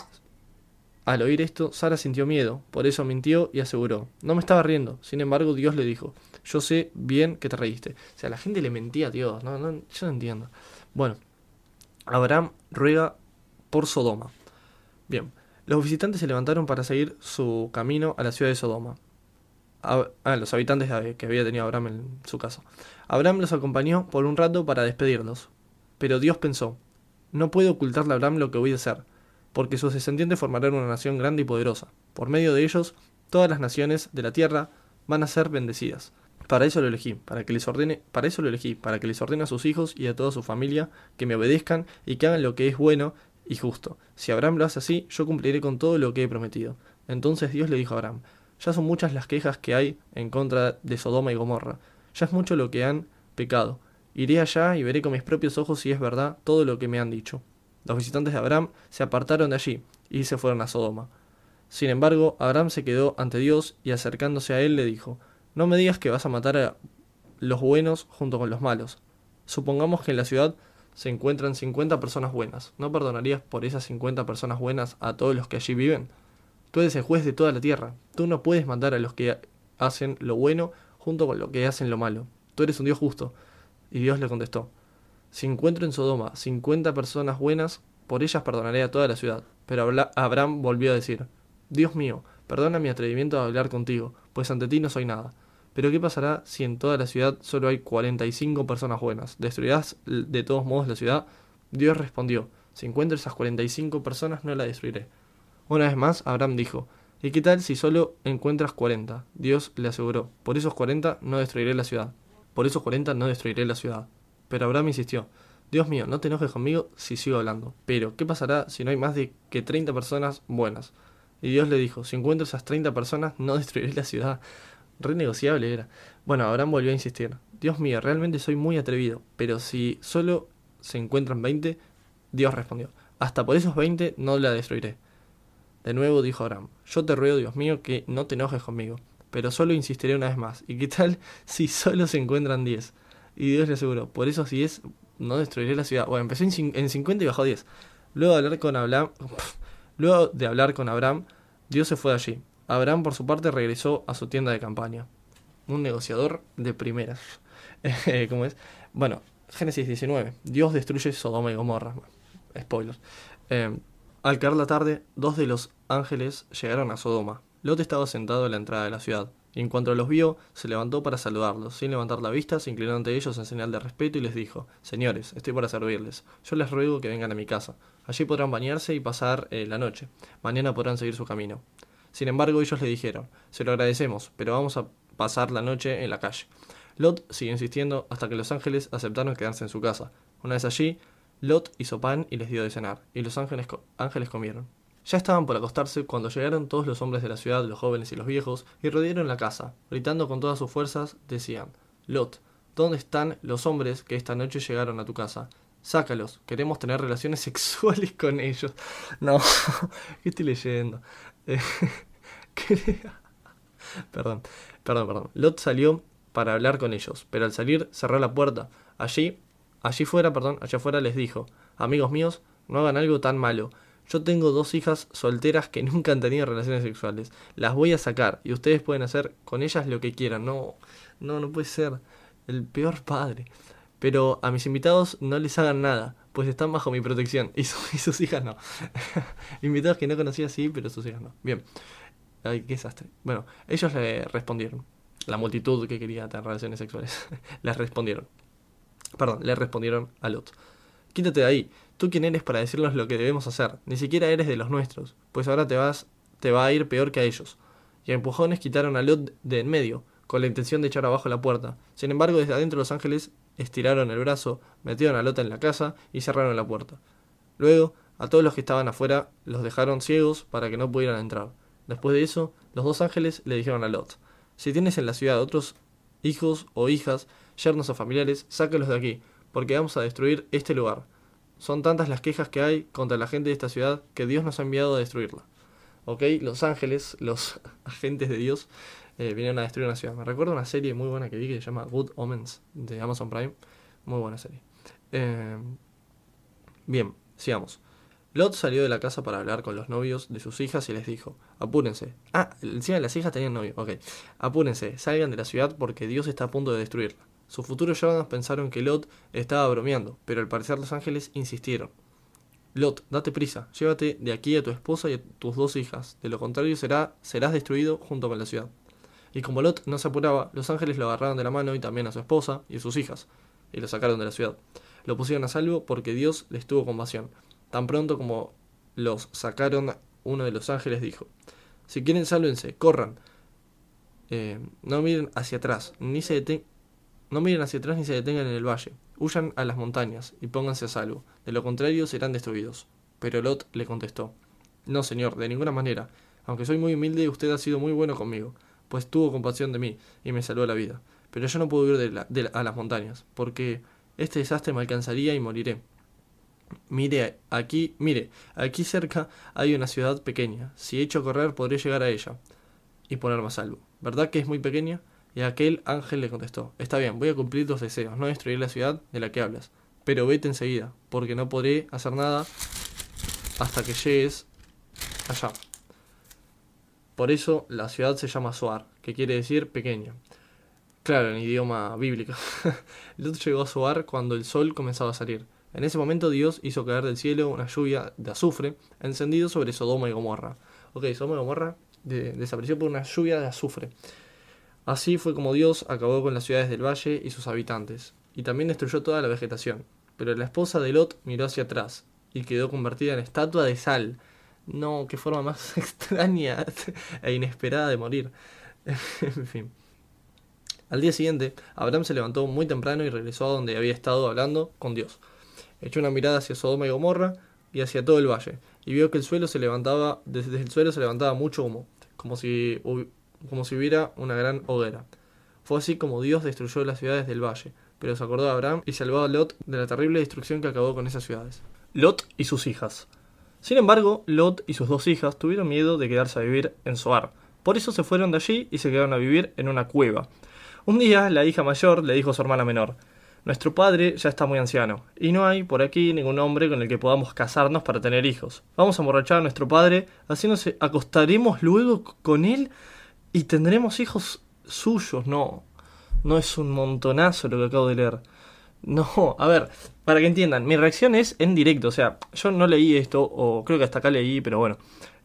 al oír esto, Sara sintió miedo, por eso mintió y aseguró, no me estaba riendo. Sin embargo, Dios le dijo, yo sé bien que te reíste. O sea, la gente le mentía a Dios, no, yo no entiendo. Bueno, Abraham ruega por Sodoma. Bien, los visitantes se levantaron para seguir su camino a la ciudad de Sodoma. A, ah, los habitantes que había tenido Abraham en su casa. Abraham los acompañó por un rato para despedirlos. Pero Dios pensó, no puedo ocultarle a Abraham lo que voy a hacer, porque sus descendientes formarán una nación grande y poderosa. Por medio de ellos, todas las naciones de la tierra van a ser bendecidas. Para eso lo elegí, para que les ordene, para eso lo elegí, para que les ordene a sus hijos y a toda su familia que me obedezcan y que hagan lo que es bueno y justo. Si Abraham lo hace así, yo cumpliré con todo lo que he prometido. Entonces Dios le dijo a Abraham, ya son muchas las quejas que hay en contra de Sodoma y Gomorra, ya es mucho lo que han pecado. Iré allá y veré con mis propios ojos si es verdad todo lo que me han dicho. Los visitantes de Abraham se apartaron de allí y se fueron a Sodoma. Sin embargo, Abraham se quedó ante Dios y acercándose a él le dijo, No me digas que vas a matar a los buenos junto con los malos. Supongamos que en la ciudad se encuentran 50 personas buenas. ¿No perdonarías por esas 50 personas buenas a todos los que allí viven? Tú eres el juez de toda la tierra. Tú no puedes matar a los que hacen lo bueno junto con los que hacen lo malo. Tú eres un Dios justo. Y Dios le contestó, Si encuentro en Sodoma 50 personas buenas, por ellas perdonaré a toda la ciudad. Pero Abraham volvió a decir, Dios mío, perdona mi atrevimiento a hablar contigo, pues ante ti no soy nada. Pero ¿qué pasará si en toda la ciudad solo hay 45 personas buenas? ¿Destruirás de todos modos la ciudad? Dios respondió, si encuentro esas 45 personas no la destruiré. Una vez más, Abraham dijo, ¿y qué tal si solo encuentras 40? Dios le aseguró, por esos 40 no destruiré la ciudad. Por esos 40 no destruiré la ciudad. Pero Abraham insistió, Dios mío, no te enojes conmigo si sigo hablando. Pero, ¿qué pasará si no hay más de que 30 personas buenas? Y Dios le dijo, si encuentro esas 30 personas, no destruiré la ciudad. Renegociable era. Bueno, Abraham volvió a insistir. Dios mío, realmente soy muy atrevido, pero si solo se encuentran 20, Dios respondió, hasta por esos 20 no la destruiré. De nuevo dijo Abraham, yo te ruego, Dios mío, que no te enojes conmigo, pero solo insistiré una vez más. ¿Y qué tal *laughs* si solo se encuentran 10? Y Dios le aseguró, por esos 10 no destruiré la ciudad. Bueno, empezó en 50 y bajó 10. Luego de hablar con Abraham, *laughs* luego de hablar con Abraham, Dios se fue de allí. Abraham, por su parte, regresó a su tienda de campaña. Un negociador de primeras. *laughs* ¿Cómo es? Bueno, Génesis 19. Dios destruye Sodoma y Gomorra. Spoilers. Eh, al caer la tarde, dos de los ángeles llegaron a Sodoma. Lot estaba sentado en la entrada de la ciudad, y en cuanto los vio, se levantó para saludarlos. Sin levantar la vista, se inclinó ante ellos en señal de respeto y les dijo, Señores, estoy para servirles. Yo les ruego que vengan a mi casa. Allí podrán bañarse y pasar eh, la noche. Mañana podrán seguir su camino. Sin embargo, ellos le dijeron, se lo agradecemos, pero vamos a pasar la noche en la calle. Lot siguió insistiendo hasta que los ángeles aceptaron quedarse en su casa. Una vez allí, Lot hizo pan y les dio de cenar, y los ángeles comieron. Ya estaban por acostarse cuando llegaron todos los hombres de la ciudad, los jóvenes y los viejos, y rodearon la casa, gritando con todas sus fuerzas, decían, Lot, ¿dónde están los hombres que esta noche llegaron a tu casa? Sácalos, queremos tener relaciones *laughs* sexuales con ellos. No, *laughs* ¿qué estoy leyendo? *laughs* perdón, perdón, perdón. Lot salió para hablar con ellos, pero al salir cerró la puerta. Allí, allí fuera, perdón, allá afuera les dijo, amigos míos, no hagan algo tan malo. Yo tengo dos hijas solteras que nunca han tenido relaciones sexuales. Las voy a sacar y ustedes pueden hacer con ellas lo que quieran. No, no, no puede ser. El peor padre. Pero a mis invitados no les hagan nada, pues están bajo mi protección. *laughs* Y, sus hijas no. *laughs* invitados que no conocía sí, pero sus hijas no. Bien. Ay, qué desastre. Bueno, ellos le respondieron. La multitud que quería tener relaciones sexuales. *laughs* les respondieron. Perdón, le respondieron a Lot. Quítate de ahí. ¿Tú quién eres para decirnos lo que debemos hacer? Ni siquiera eres de los nuestros, pues ahora te vas, te va a ir peor que a ellos. Y a empujones quitaron a Lot de en medio, con la intención de echar abajo la puerta. Sin embargo, desde adentro los ángeles estiraron el brazo, metieron a Lot en la casa y cerraron la puerta. Luego, a todos los que estaban afuera los dejaron ciegos para que no pudieran entrar. Después de eso, los dos ángeles le dijeron a Lot, si tienes en la ciudad otros hijos o hijas, yernos o familiares, sácalos de aquí, porque vamos a destruir este lugar. Son tantas las quejas que hay contra la gente de esta ciudad que Dios nos ha enviado a destruirla. ¿Ok? Los ángeles, los *laughs* agentes de Dios, eh, vinieron a destruir una ciudad. Me recuerdo una serie muy buena que vi que se llama Good Omens de Amazon Prime. Muy buena serie. Eh, bien, sigamos. Lot salió de la casa para hablar con los novios de sus hijas y les dijo, apúrense. Ah, encima de las hijas tenían novio, ok. Apúrense, salgan de la ciudad porque Dios está a punto de destruirla. Sus futuros llamados pensaron que Lot estaba bromeando, pero al parecer los ángeles insistieron. Lot, date prisa, llévate de aquí a tu esposa y a tus dos hijas, de lo contrario será, serás destruido junto con la ciudad. Y como Lot no se apuraba, los ángeles lo agarraron de la mano y también a su esposa y a sus hijas, y lo sacaron de la ciudad. Lo pusieron a salvo porque Dios les tuvo compasión. Tan pronto como los sacaron, uno de los ángeles dijo, si quieren sálvense, corran. Eh, no miren hacia atrás, ni se no miren hacia atrás ni se detengan en el valle. Huyan a las montañas y pónganse a salvo. De lo contrario serán destruidos. Pero Lot le contestó, No, señor, de ninguna manera. Aunque soy muy humilde, usted ha sido muy bueno conmigo, pues tuvo compasión de mí y me salvó la vida. Pero yo no puedo ir de a las montañas, porque este desastre me alcanzaría y moriré. Mire, aquí, mire, aquí cerca hay una ciudad pequeña. Si echo a correr, podré llegar a ella y ponerme a salvo. ¿Verdad que es muy pequeña? Y aquel ángel le contestó, Está bien, voy a cumplir tus deseos, no destruir la ciudad de la que hablas, pero vete enseguida, porque no podré hacer nada hasta que llegues allá. Por eso la ciudad se llama Suar, que quiere decir pequeña. Claro, en idioma bíblico. *laughs* Lot llegó a Suar cuando el sol comenzaba a salir. En ese momento Dios hizo caer del cielo una lluvia de azufre encendido sobre Sodoma y Gomorra. Ok, Sodoma y Gomorra desapareció por una lluvia de azufre. Así fue como Dios acabó con las ciudades del valle y sus habitantes, y también destruyó toda la vegetación. Pero la esposa de Lot miró hacia atrás y quedó convertida en estatua de sal. No, qué forma más *laughs* extraña e inesperada de morir. *laughs* en fin. Al día siguiente, Abraham se levantó muy temprano y regresó a donde había estado hablando con Dios. Echó una mirada hacia Sodoma y Gomorra y hacia todo el valle, y vio que el suelo se levantaba, desde el suelo se levantaba mucho humo, como si como si hubiera una gran hoguera. Fue así como Dios destruyó las ciudades del valle, pero se acordó de Abraham y salvó a Lot de la terrible destrucción que acabó con esas ciudades. Lot y sus hijas. Sin embargo, Lot y sus dos hijas tuvieron miedo de quedarse a vivir en Soar. Por eso se fueron de allí y se quedaron a vivir en una cueva. Un día, la hija mayor le dijo a su hermana menor, Nuestro padre ya está muy anciano, y no hay por aquí ningún hombre con el que podamos casarnos para tener hijos. Vamos a emborrachar a nuestro padre, así nos acostaremos luego con él y tendremos hijos suyos, no. No es un montonazo lo que acabo de leer. No, a ver, para que entiendan, mi reacción es en directo, o sea, yo no leí esto, o creo que hasta acá leí, pero bueno,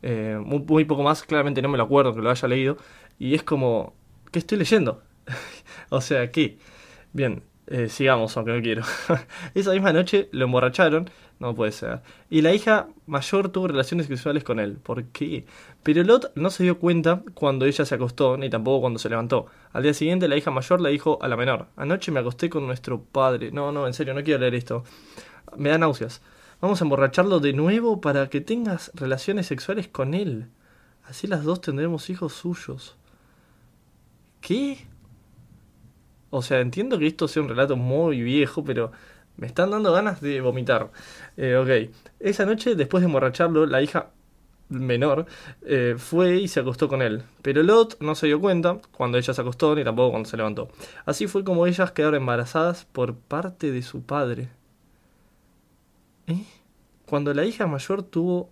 eh, muy, poco más, claramente no me lo acuerdo que lo haya leído, y es como, ¿qué estoy leyendo? *laughs* o sea, ¿qué? Bien, eh, sigamos, aunque no quiero. *laughs* Esa misma noche lo emborracharon, no puede ser. Y la hija mayor tuvo relaciones sexuales con él. ¿Por qué? Pero Lot no se dio cuenta cuando ella se acostó, ni tampoco cuando se levantó. Al día siguiente la hija mayor le dijo a la menor, anoche me acosté con nuestro padre. No, no, en serio, no quiero leer esto. Me da náuseas. Vamos a emborracharlo de nuevo para que tengas relaciones sexuales con él. Así las dos tendremos hijos suyos. ¿Qué? O sea, entiendo que esto sea un relato muy viejo, pero me están dando ganas de vomitar. Eh, ok, esa noche, después de emborracharlo, la hija menor eh, fue y se acostó con él. Pero Lot no se dio cuenta cuando ella se acostó ni tampoco cuando se levantó. Así fue como ellas quedaron embarazadas por parte de su padre. ¿Eh? Cuando la hija mayor tuvo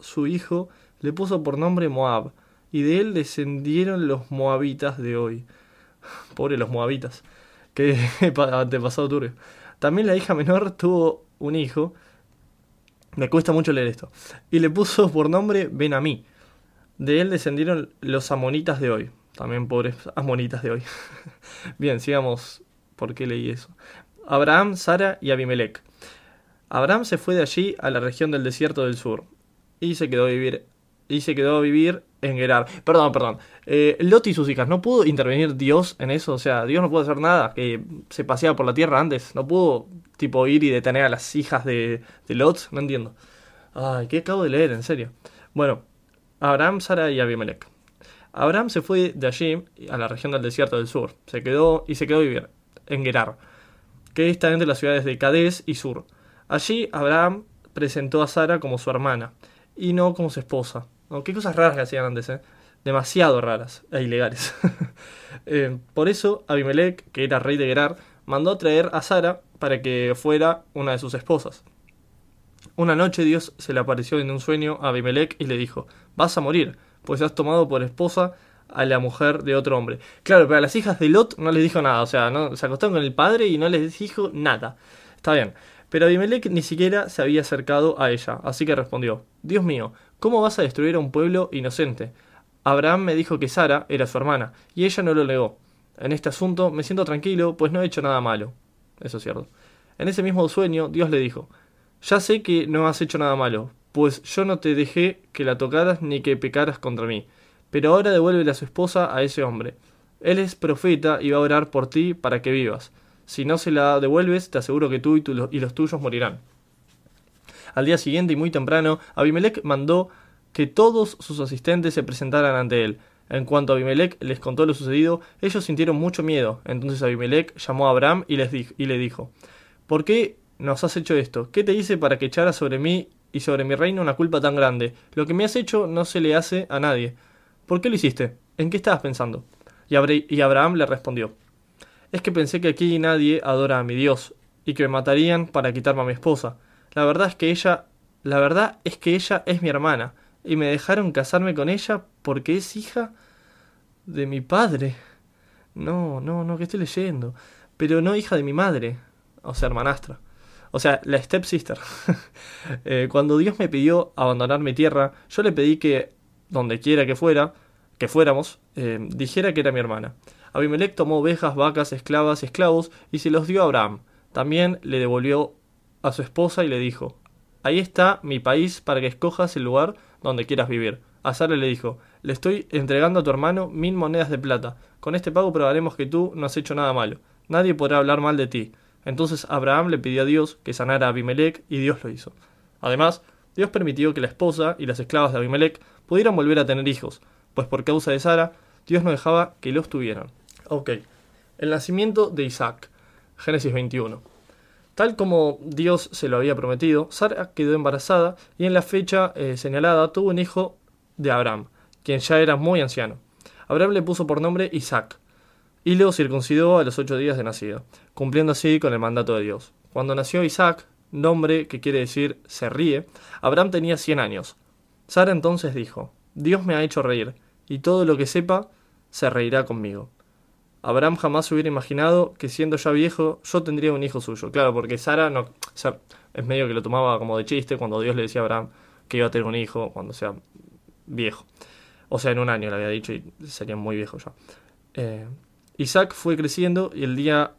su hijo, le puso por nombre Moab, y de él descendieron los moabitas de hoy. Pobre los moabitas. Qué *laughs* antepasado turbio. También la hija menor tuvo un hijo. Me cuesta mucho leer esto. Y le puso por nombre Benamí. De él descendieron los amonitas de hoy. También pobres amonitas de hoy. *laughs* Bien, sigamos. ¿Por qué leí eso? Abraham, Sara y Abimelech. Abraham se fue de allí a la región del desierto del sur y se quedó a vivir y se quedó a vivir en Gerar. Perdón, perdón. Eh, Lot y sus hijas, ¿no pudo intervenir Dios en eso? O sea, Dios no pudo hacer nada, que se paseaba por la tierra antes. No pudo, tipo, ir y detener a las hijas de, de Lot. No entiendo. Ay, ¿qué acabo de leer? En serio. Bueno, Abraham, Sara y Abimelech. Abraham se fue de allí a la región del desierto del sur. Se quedó y se quedó a vivir en Gerar, que está entre las ciudades de Cades y Sur. Allí Abraham presentó a Sara como su hermana y no como su esposa. Qué cosas raras que hacían antes, ¿eh? Demasiado raras e ilegales. *laughs* Eh, por eso, Abimelech, que era rey de Gerar, mandó a traer a Sara para que fuera una de sus esposas. Una noche Dios se le apareció en un sueño a Abimelech y le dijo, vas a morir, pues has tomado por esposa a la mujer de otro hombre. Claro, pero a las hijas de Lot no les dijo nada, o sea, no, se acostaron con el padre y no les dijo nada. Está bien. Pero Abimelech ni siquiera se había acercado a ella, así que respondió, Dios mío, ¿cómo vas a destruir a un pueblo inocente? Abraham me dijo que Sara era su hermana, y ella no lo negó. En este asunto me siento tranquilo, pues no he hecho nada malo. Eso es cierto. En ese mismo sueño, Dios le dijo, Ya sé que no has hecho nada malo, pues yo no te dejé que la tocaras ni que pecaras contra mí. Pero ahora devuélvele a su esposa a ese hombre. Él es profeta y va a orar por ti para que vivas. Si no se la devuelves, te aseguro que tú y, y los tuyos morirán. Al día siguiente y muy temprano, Abimelech mandó que todos sus asistentes se presentaran ante él. En cuanto Abimelech les contó lo sucedido, ellos sintieron mucho miedo. Entonces Abimelech llamó a Abraham y, les y le dijo, ¿Por qué nos has hecho esto? ¿Qué te hice para que echaras sobre mí y sobre mi reino una culpa tan grande? Lo que me has hecho no se le hace a nadie. ¿Por qué lo hiciste? ¿En qué estabas pensando? Y, Abraham le respondió, es que pensé que aquí nadie adora a mi Dios, y que me matarían para quitarme a mi esposa. La verdad es que ella, la verdad es que ella es mi hermana, y me dejaron casarme con ella porque es hija de mi padre. No, no, no, que estoy leyendo. Pero no hija de mi madre, o sea, hermanastra. O sea, la stepsister. *laughs* eh, cuando Dios me pidió abandonar mi tierra, yo le pedí que, donde quiera que fuera, que fuéramos, eh, dijera que era mi hermana. Abimelech tomó ovejas, vacas, esclavas, esclavos y se los dio a Abraham. También le devolvió a su esposa y le dijo, Ahí está mi país para que escojas el lugar donde quieras vivir. A Sara le dijo, le estoy entregando a tu hermano mil monedas de plata. Con este pago probaremos que tú no has hecho nada malo. Nadie podrá hablar mal de ti. Entonces Abraham le pidió a Dios que sanara a Abimelech y Dios lo hizo. Además, Dios permitió que la esposa y las esclavas de Abimelech pudieran volver a tener hijos, pues por causa de Sara, Dios no dejaba que los tuvieran. Ok. El nacimiento de Isaac. Génesis 21. Tal como Dios se lo había prometido, Sara quedó embarazada y en la fecha eh, señalada tuvo un hijo de Abraham, quien ya era muy anciano. Abraham le puso por nombre Isaac y lo circuncidó a los ocho días de nacido, cumpliendo así con el mandato de Dios. Cuando nació Isaac, nombre que quiere decir se ríe, Abraham tenía cien años. Sara entonces dijo, Dios me ha hecho reír, y todo lo que sepa se reirá conmigo. Abraham jamás hubiera imaginado que siendo ya viejo yo tendría un hijo suyo. Claro, porque Sara no, es medio que lo tomaba como de chiste cuando Dios le decía a Abraham que iba a tener un hijo cuando sea viejo. O sea, en un año le había dicho y sería muy viejo ya. Eh, Isaac fue creciendo y el día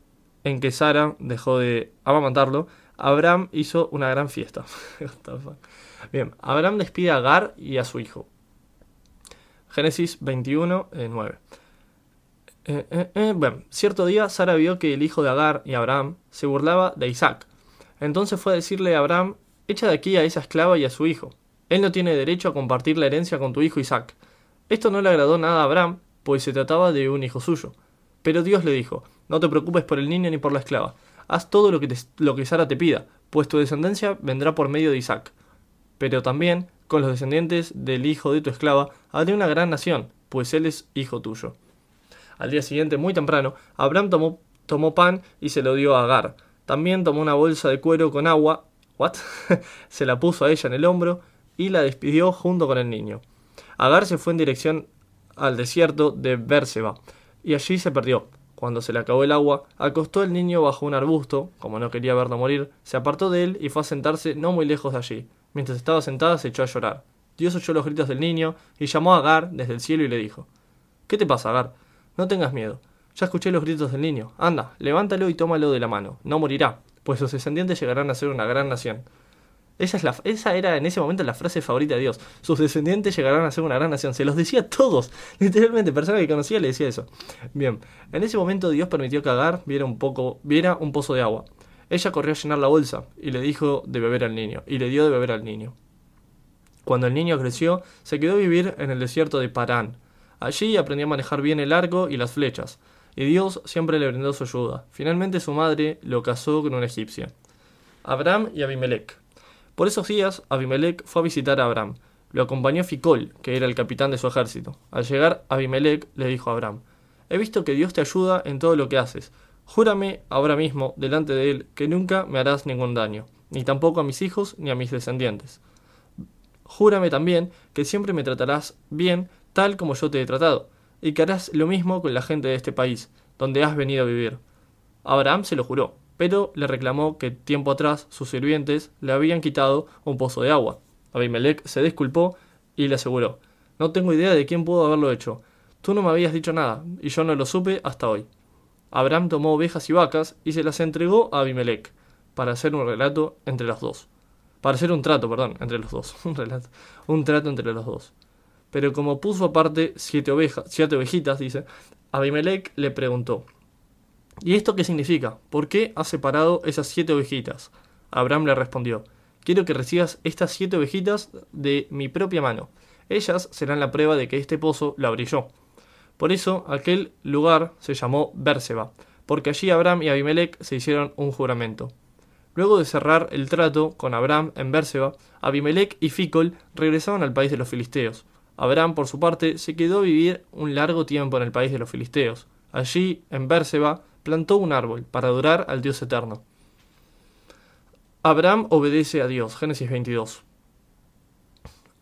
en que Sara dejó de amamantarlo, Abraham hizo una gran fiesta. *laughs* Bien, Abraham despide a Agar y a su hijo. Génesis 21, 9. Eh, eh, eh, bueno, cierto día Sara vio que el hijo de Agar y Abraham se burlaba de Isaac. Entonces fue a decirle a Abraham, echa de aquí a esa esclava y a su hijo. Él no tiene derecho a compartir la herencia con tu hijo Isaac. Esto no le agradó nada a Abraham, pues se trataba de un hijo suyo. Pero Dios le dijo, no te preocupes por el niño ni por la esclava. Haz todo lo que, lo que Sara te pida, pues tu descendencia vendrá por medio de Isaac. Pero también, con los descendientes del hijo de tu esclava, haré una gran nación, pues él es hijo tuyo. Al día siguiente, muy temprano, Abraham tomó, pan y se lo dio a Agar. También tomó una bolsa de cuero con agua, ¿what? *laughs* se la puso a ella en el hombro y la despidió junto con el niño. Agar se fue en dirección al desierto de Bérseba y allí se perdió. Cuando se le acabó el agua, acostó el niño bajo un arbusto, como no quería verlo morir, se apartó de él y fue a sentarse no muy lejos de allí. Mientras estaba sentada se echó a llorar. Dios oyó los gritos del niño y llamó a Agar desde el cielo y le dijo ¿Qué te pasa, Agar? No tengas miedo. Ya escuché los gritos del niño. Anda, levántalo y tómalo de la mano. No morirá, pues sus descendientes llegarán a ser una gran nación. Esa, es la, esa era en ese momento la frase favorita de Dios. Sus descendientes llegarán a ser una gran nación. Se los decía a todos. *laughs* Literalmente, persona que conocía le decía eso. Bien, en ese momento Dios permitió que Agar viera un, poco, viera un pozo de agua. Ella corrió a llenar la bolsa y le dijo de beber al niño. Y le dio de beber al niño. Cuando el niño creció, se quedó a vivir en el desierto de Parán Allí aprendió a manejar bien el arco y las flechas, y Dios siempre le brindó su ayuda. Finalmente su madre lo casó con una egipcia. Abraham y Abimelech. Por esos días, Abimelech fue a visitar a Abraham. Lo acompañó Ficol, que era el capitán de su ejército. Al llegar, Abimelech le dijo a Abraham, He visto que Dios te ayuda en todo lo que haces. Júrame ahora mismo, delante de él, que nunca me harás ningún daño, ni tampoco a mis hijos ni a mis descendientes. Júrame también que siempre me tratarás bien tal como yo te he tratado, y que harás lo mismo con la gente de este país, donde has venido a vivir. Abraham se lo juró, pero le reclamó que tiempo atrás sus sirvientes le habían quitado un pozo de agua. Abimelech se disculpó y le aseguró, no tengo idea de quién pudo haberlo hecho. Tú no me habías dicho nada, y yo no lo supe hasta hoy. Abraham tomó ovejas y vacas y se las entregó a Abimelech, para hacer un relato entre los dos. Para hacer un trato, perdón, entre los dos. *laughs* un relato. Un trato entre los dos. Pero como puso aparte siete ovejas, siete ovejitas, dice, Abimelech le preguntó, ¿Y esto qué significa? ¿Por qué has separado esas siete ovejitas? Abraham le respondió, quiero que recibas estas siete ovejitas de mi propia mano. Ellas serán la prueba de que este pozo lo abrí. Por eso aquel lugar se llamó Bérseba, porque allí Abraham y Abimelech se hicieron un juramento. Luego de cerrar el trato con Abraham en Bérseba, Abimelech y Ficol regresaron al país de los filisteos. Abraham, por su parte, se quedó a vivir un largo tiempo en el país de los filisteos. Allí, en Bérseba, plantó un árbol para adorar al Dios eterno. Abraham obedece a Dios. Génesis 22.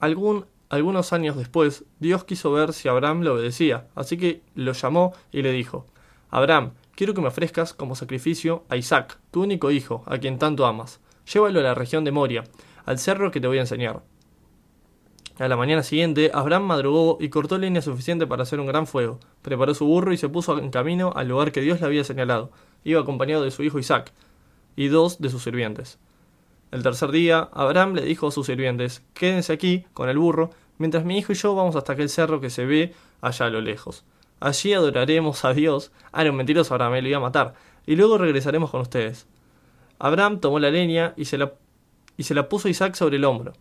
Algún, algunos años después, Dios quiso ver si Abraham le obedecía, así que lo llamó y le dijo, Abraham, quiero que me ofrezcas como sacrificio a Isaac, tu único hijo, a quien tanto amas. Llévalo a la región de Moria, al cerro que te voy a enseñar. A la mañana siguiente, Abraham madrugó y cortó leña suficiente para hacer un gran fuego. Preparó su burro y se puso en camino al lugar que Dios le había señalado. Iba acompañado de su hijo Isaac y dos de sus sirvientes. El tercer día, Abraham le dijo a sus sirvientes, quédense aquí con el burro, mientras mi hijo y yo vamos hasta aquel cerro que se ve allá a lo lejos. Allí adoraremos a Dios. Ah, un mentiroso Abraham, él lo iba a matar. Y luego regresaremos con ustedes. Abraham tomó la leña y se la, y se la puso Isaac sobre el hombro.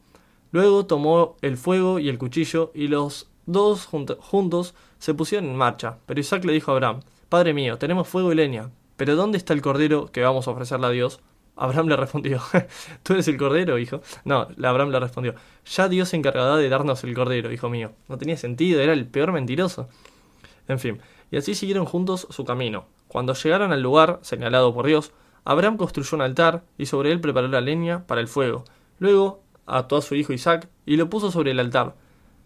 Luego tomó el fuego y el cuchillo y los dos juntos se pusieron en marcha. Pero Isaac le dijo a Abraham, Padre mío, tenemos fuego y leña, pero ¿dónde está el cordero que vamos a ofrecerle a Dios? Abraham le respondió, *laughs* ¿tú eres el cordero, hijo? No, Abraham le respondió, ya Dios se encargará de darnos el cordero, hijo mío. No tenía sentido, era el peor mentiroso. En fin, y así siguieron juntos su camino. Cuando llegaron al lugar señalado por Dios, Abraham construyó un altar y sobre él preparó la leña para el fuego. Luego ató a su hijo Isaac y lo puso sobre el altar.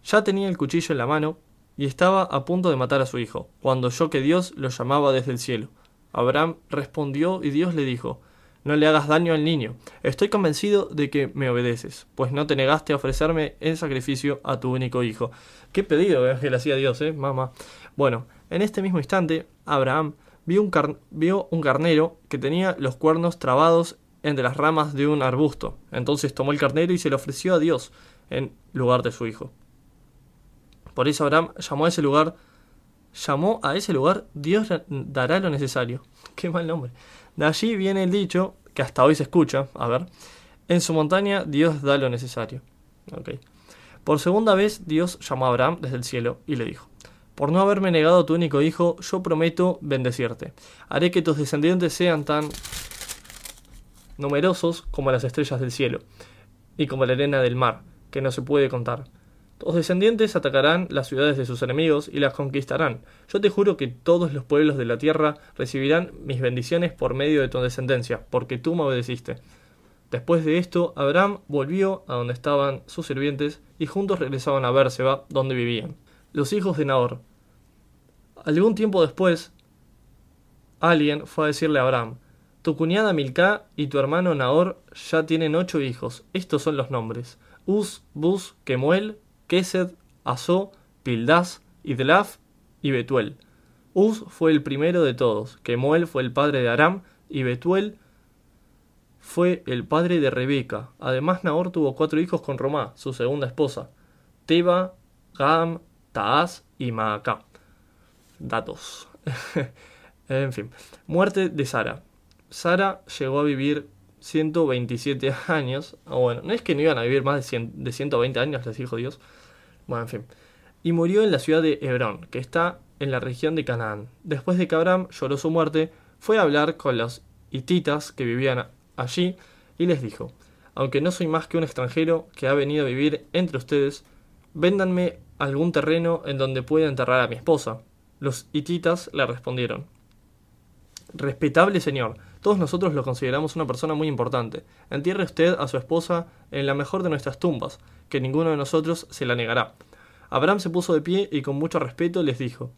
Ya tenía el cuchillo en la mano y estaba a punto de matar a su hijo, cuando oyó que Dios lo llamaba desde el cielo. Abraham respondió y Dios le dijo, No le hagas daño al niño, estoy convencido de que me obedeces, pues no te negaste a ofrecerme en sacrificio a tu único hijo. Qué pedido que le hacía Dios, eh, mamá. Bueno, en este mismo instante, Abraham vio un, vio un carnero que tenía los cuernos trabados entre las ramas de un arbusto. Entonces tomó el carnero y se lo ofreció a Dios en lugar de su hijo. Por eso Abraham llamó a ese lugar, llamó a ese lugar, Dios dará lo necesario. *laughs* Qué mal nombre. De allí viene el dicho que hasta hoy se escucha, a ver, en su montaña Dios da lo necesario. Okay. Por segunda vez Dios llamó a Abraham desde el cielo y le dijo, por no haberme negado tu único hijo, yo prometo bendecirte. Haré que tus descendientes sean tan numerosos como las estrellas del cielo, y como la arena del mar, que no se puede contar. Tus descendientes atacarán las ciudades de sus enemigos y las conquistarán. Yo te juro que todos los pueblos de la tierra recibirán mis bendiciones por medio de tu descendencia, porque tú me obedeciste. Después de esto, Abraham volvió a donde estaban sus sirvientes y juntos regresaban a Bérseba, donde vivían. Los hijos de Nahor. Algún tiempo después, alguien fue a decirle a Abraham, tu cuñada Milcá y tu hermano Nahor ya tienen ocho hijos. Estos son los nombres: Uz, Bus, Kemuel, Kesed, Azó, Pildas, Idlaf y Betuel. Uz fue el primero de todos, Kemuel fue el padre de Aram y Betuel fue el padre de Rebeca. Además, Nahor tuvo cuatro hijos con Romá, su segunda esposa: Teba, Gam, Taaz y Maacá. Datos. *laughs* en fin. Muerte de Sara. Sara llegó a vivir 127 *laughs* años. O bueno, no es que no iban a vivir más de, de 120 años, les dijo Dios. Bueno, en fin. Y murió en la ciudad de Hebrón, que está en la región de Canaán. Después de que Abraham lloró su muerte, fue a hablar con los hititas que vivían allí y les dijo, aunque no soy más que un extranjero que ha venido a vivir entre ustedes, véndanme algún terreno en donde pueda enterrar a mi esposa. Los hititas le respondieron, Respetable señor, todos nosotros lo consideramos una persona muy importante. Entierre usted a su esposa en la mejor de nuestras tumbas, que ninguno de nosotros se la negará. Abraham se puso de pie y con mucho respeto les dijo,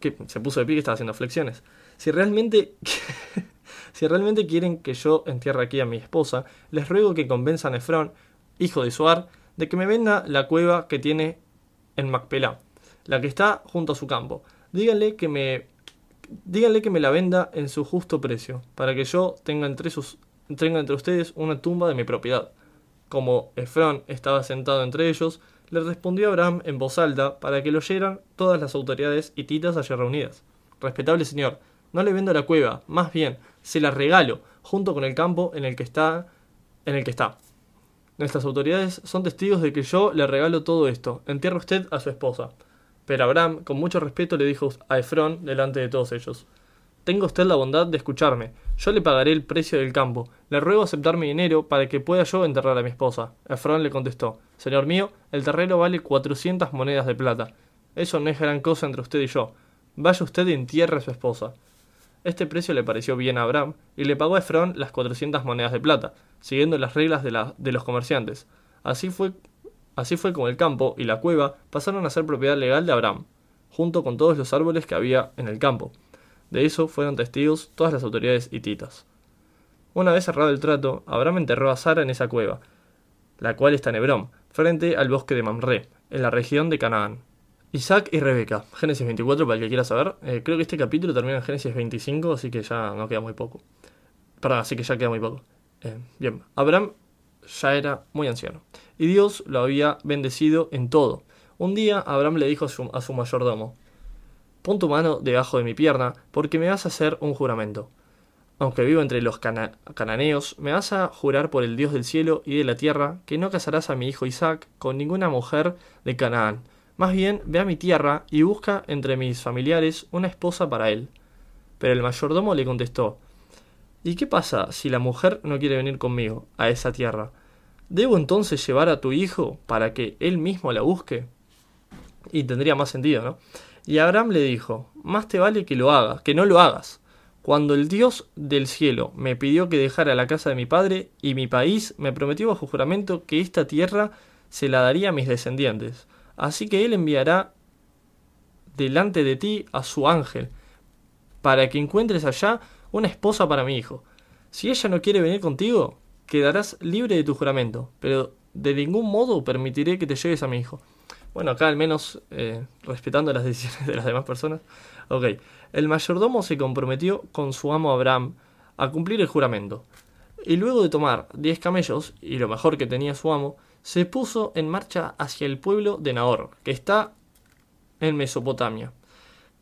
que se puso de pie que estaba haciendo flexiones. Si realmente, *laughs* Si realmente quieren que yo entierre aquí a mi esposa, les ruego que convenzan a Efrón, hijo de Suar, de que me venda la cueva que tiene en Macpelá, la que está junto a su campo. Díganle que me díganle que me la venda en su justo precio, para que yo tenga entre, sus, tenga entre ustedes una tumba de mi propiedad. Como Efrón estaba sentado entre ellos, le respondió Abraham en voz alta para que lo oyeran todas las autoridades hititas allí reunidas. Respetable señor, no le vendo la cueva, más bien, se la regalo, junto con el campo en el que está, en el que está. Nuestras autoridades son testigos de que yo le regalo todo esto. Entierra usted a su esposa. Pero Abraham, con mucho respeto, le dijo a Efrón delante de todos ellos: Tenga usted la bondad de escucharme. Yo le pagaré el precio del campo. Le ruego aceptar mi dinero para que pueda yo enterrar a mi esposa. Efrón le contestó: Señor mío, el terreno vale cuatrocientas monedas de plata. Eso no es gran cosa entre usted y yo. Vaya usted y entierre a su esposa. Este precio le pareció bien a Abraham y le pagó a Efrón las cuatrocientas monedas de plata, siguiendo las reglas de, la, de los comerciantes. Así fue, así fue como el campo y la cueva pasaron a ser propiedad legal de Abraham, junto con todos los árboles que había en el campo. De eso fueron testigos todas las autoridades hititas. Una vez cerrado el trato, Abraham enterró a Sara en esa cueva, la cual está en Hebrón, frente al bosque de Mamre, en la región de Canaán. Isaac y Rebeca, Génesis 24 para el que quiera saber. Eh, creo que este capítulo termina en Génesis 25, así que ya no queda muy poco. Perdón, así que ya queda muy poco. Eh, bien, Abraham ya era muy anciano, y Dios lo había bendecido en todo. Un día Abraham le dijo a su, mayordomo, Pon tu mano debajo de mi pierna, porque me vas a hacer un juramento. Aunque vivo entre los cananeos, me vas a jurar por el Dios del cielo y de la tierra que no casarás a mi hijo Isaac con ninguna mujer de Canaán más bien, ve a mi tierra y busca entre mis familiares una esposa para él. Pero el mayordomo le contestó, ¿Y qué pasa si la mujer no quiere venir conmigo a esa tierra? ¿Debo entonces llevar a tu hijo para que él mismo la busque? Y tendría más sentido, ¿no? Y Abraham le dijo, más te vale que lo hagas, que no lo hagas. Cuando el Dios del cielo me pidió que dejara la casa de mi padre y mi país, me prometió bajo juramento que esta tierra se la daría a mis descendientes. Así que él enviará delante de ti a su ángel, para que encuentres allá una esposa para mi hijo. Si ella no quiere venir contigo, quedarás libre de tu juramento, pero de ningún modo permitiré que te lleves a mi hijo. Bueno, acá al menos eh, respetando las decisiones *laughs* de las demás personas. Ok, el mayordomo se comprometió con su amo Abraham a cumplir el juramento. Y luego de tomar diez camellos, y lo mejor que tenía su amo, se puso en marcha hacia el pueblo de Nahor, que está en Mesopotamia.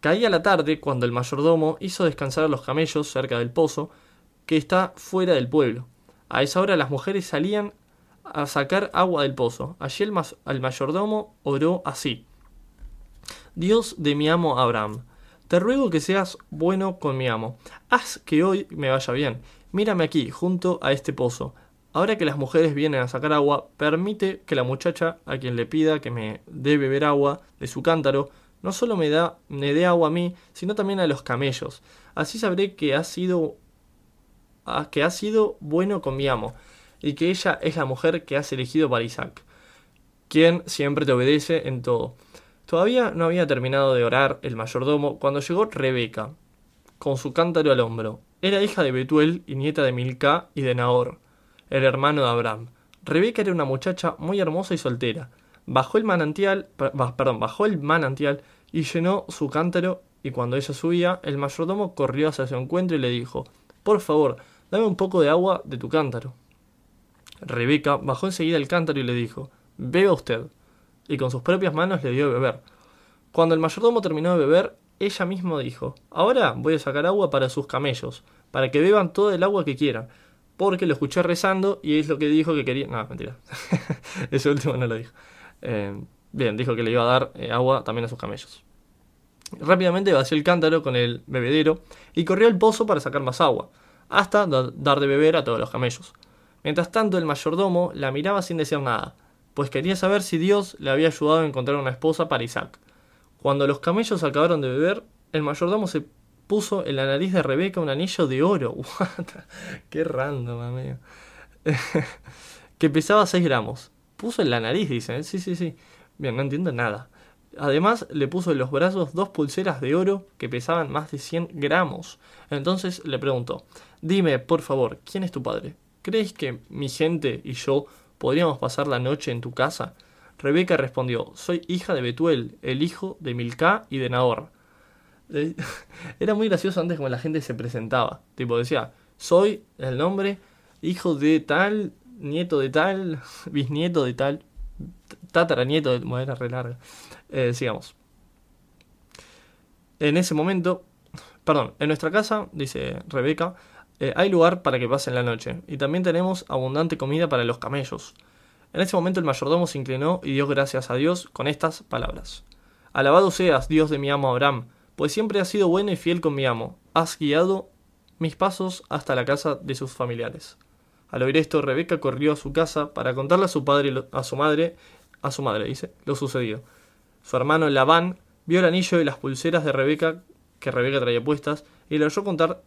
Caía la tarde cuando el mayordomo hizo descansar a los camellos cerca del pozo, que está fuera del pueblo. A esa hora las mujeres salían a sacar agua del pozo. Allí el, mayordomo oró así. Dios de mi amo Abraham, te ruego que seas bueno con mi amo. Haz que hoy me vaya bien. Mírame aquí, junto a este pozo. Ahora que las mujeres vienen a sacar agua, permite que la muchacha, a quien le pida que me dé beber agua de su cántaro, no solo me, da, me dé agua a mí, sino también a los camellos. Así sabré que ha sido que ha sido bueno con mi amo, y que ella es la mujer que has elegido para Isaac, quien siempre te obedece en todo. Todavía no había terminado de orar el mayordomo cuando llegó Rebeca, con su cántaro al hombro. Era hija de Betuel y nieta de Milca y de Nahor el hermano de Abraham. Rebeca era una muchacha muy hermosa y soltera. Bajó el manantial, perdón, bajó el manantial y llenó su cántaro y cuando ella subía, el mayordomo corrió hacia su encuentro y le dijo, Por favor, dame un poco de agua de tu cántaro. Rebeca bajó enseguida el cántaro y le dijo, Beba usted. Y con sus propias manos le dio de beber. Cuando el mayordomo terminó de beber, ella misma dijo, Ahora voy a sacar agua para sus camellos, para que beban todo el agua que quieran porque lo escuché rezando y es lo que dijo que quería. No, mentira. *laughs* Ese último no lo dijo. Eh, bien, dijo que le iba a dar eh, agua también a sus camellos. Rápidamente vació el cántaro con el bebedero y corrió al pozo para sacar más agua, hasta dar de beber a todos los camellos. Mientras tanto, el mayordomo la miraba sin decir nada, pues quería saber si Dios le había ayudado a encontrar una esposa para Isaac. Cuando los camellos acabaron de beber, el mayordomo se puso en la nariz de Rebeca un anillo de oro. *laughs* Qué random, amigo. *laughs* que pesaba 6 gramos. Puso en la nariz, dice. Sí, sí, sí. Bien, no entiendo nada. Además, le puso en los brazos dos pulseras de oro que pesaban más de 100 gramos. Entonces le preguntó, dime, por favor, ¿quién es tu padre? ¿Crees que mi gente y yo podríamos pasar la noche en tu casa? Rebeca respondió, soy hija de Betuel, el hijo de Milcá y de Nahor. *laughs* Era muy gracioso antes como la gente se presentaba. Tipo decía, soy el nombre, hijo de tal, nieto de tal, *laughs* bisnieto de tal, tataranieto de... Bueno, re larga. Eh, sigamos. En ese momento, perdón, en nuestra casa, dice Rebeca, eh, hay lugar para que pasen la noche, y también tenemos abundante comida para los camellos. En ese momento el mayordomo se inclinó y dio gracias a Dios con estas palabras. Alabado seas, Dios de mi amo Abraham, pues siempre has sido bueno y fiel con mi amo. Has guiado mis pasos hasta la casa de sus familiares. Al oír esto, Rebeca corrió a su casa para contarle a su padre a su madre, a su madre, dice, lo sucedido. Su hermano Labán vio el anillo y las pulseras de Rebeca que Rebeca traía puestas y le oyó contar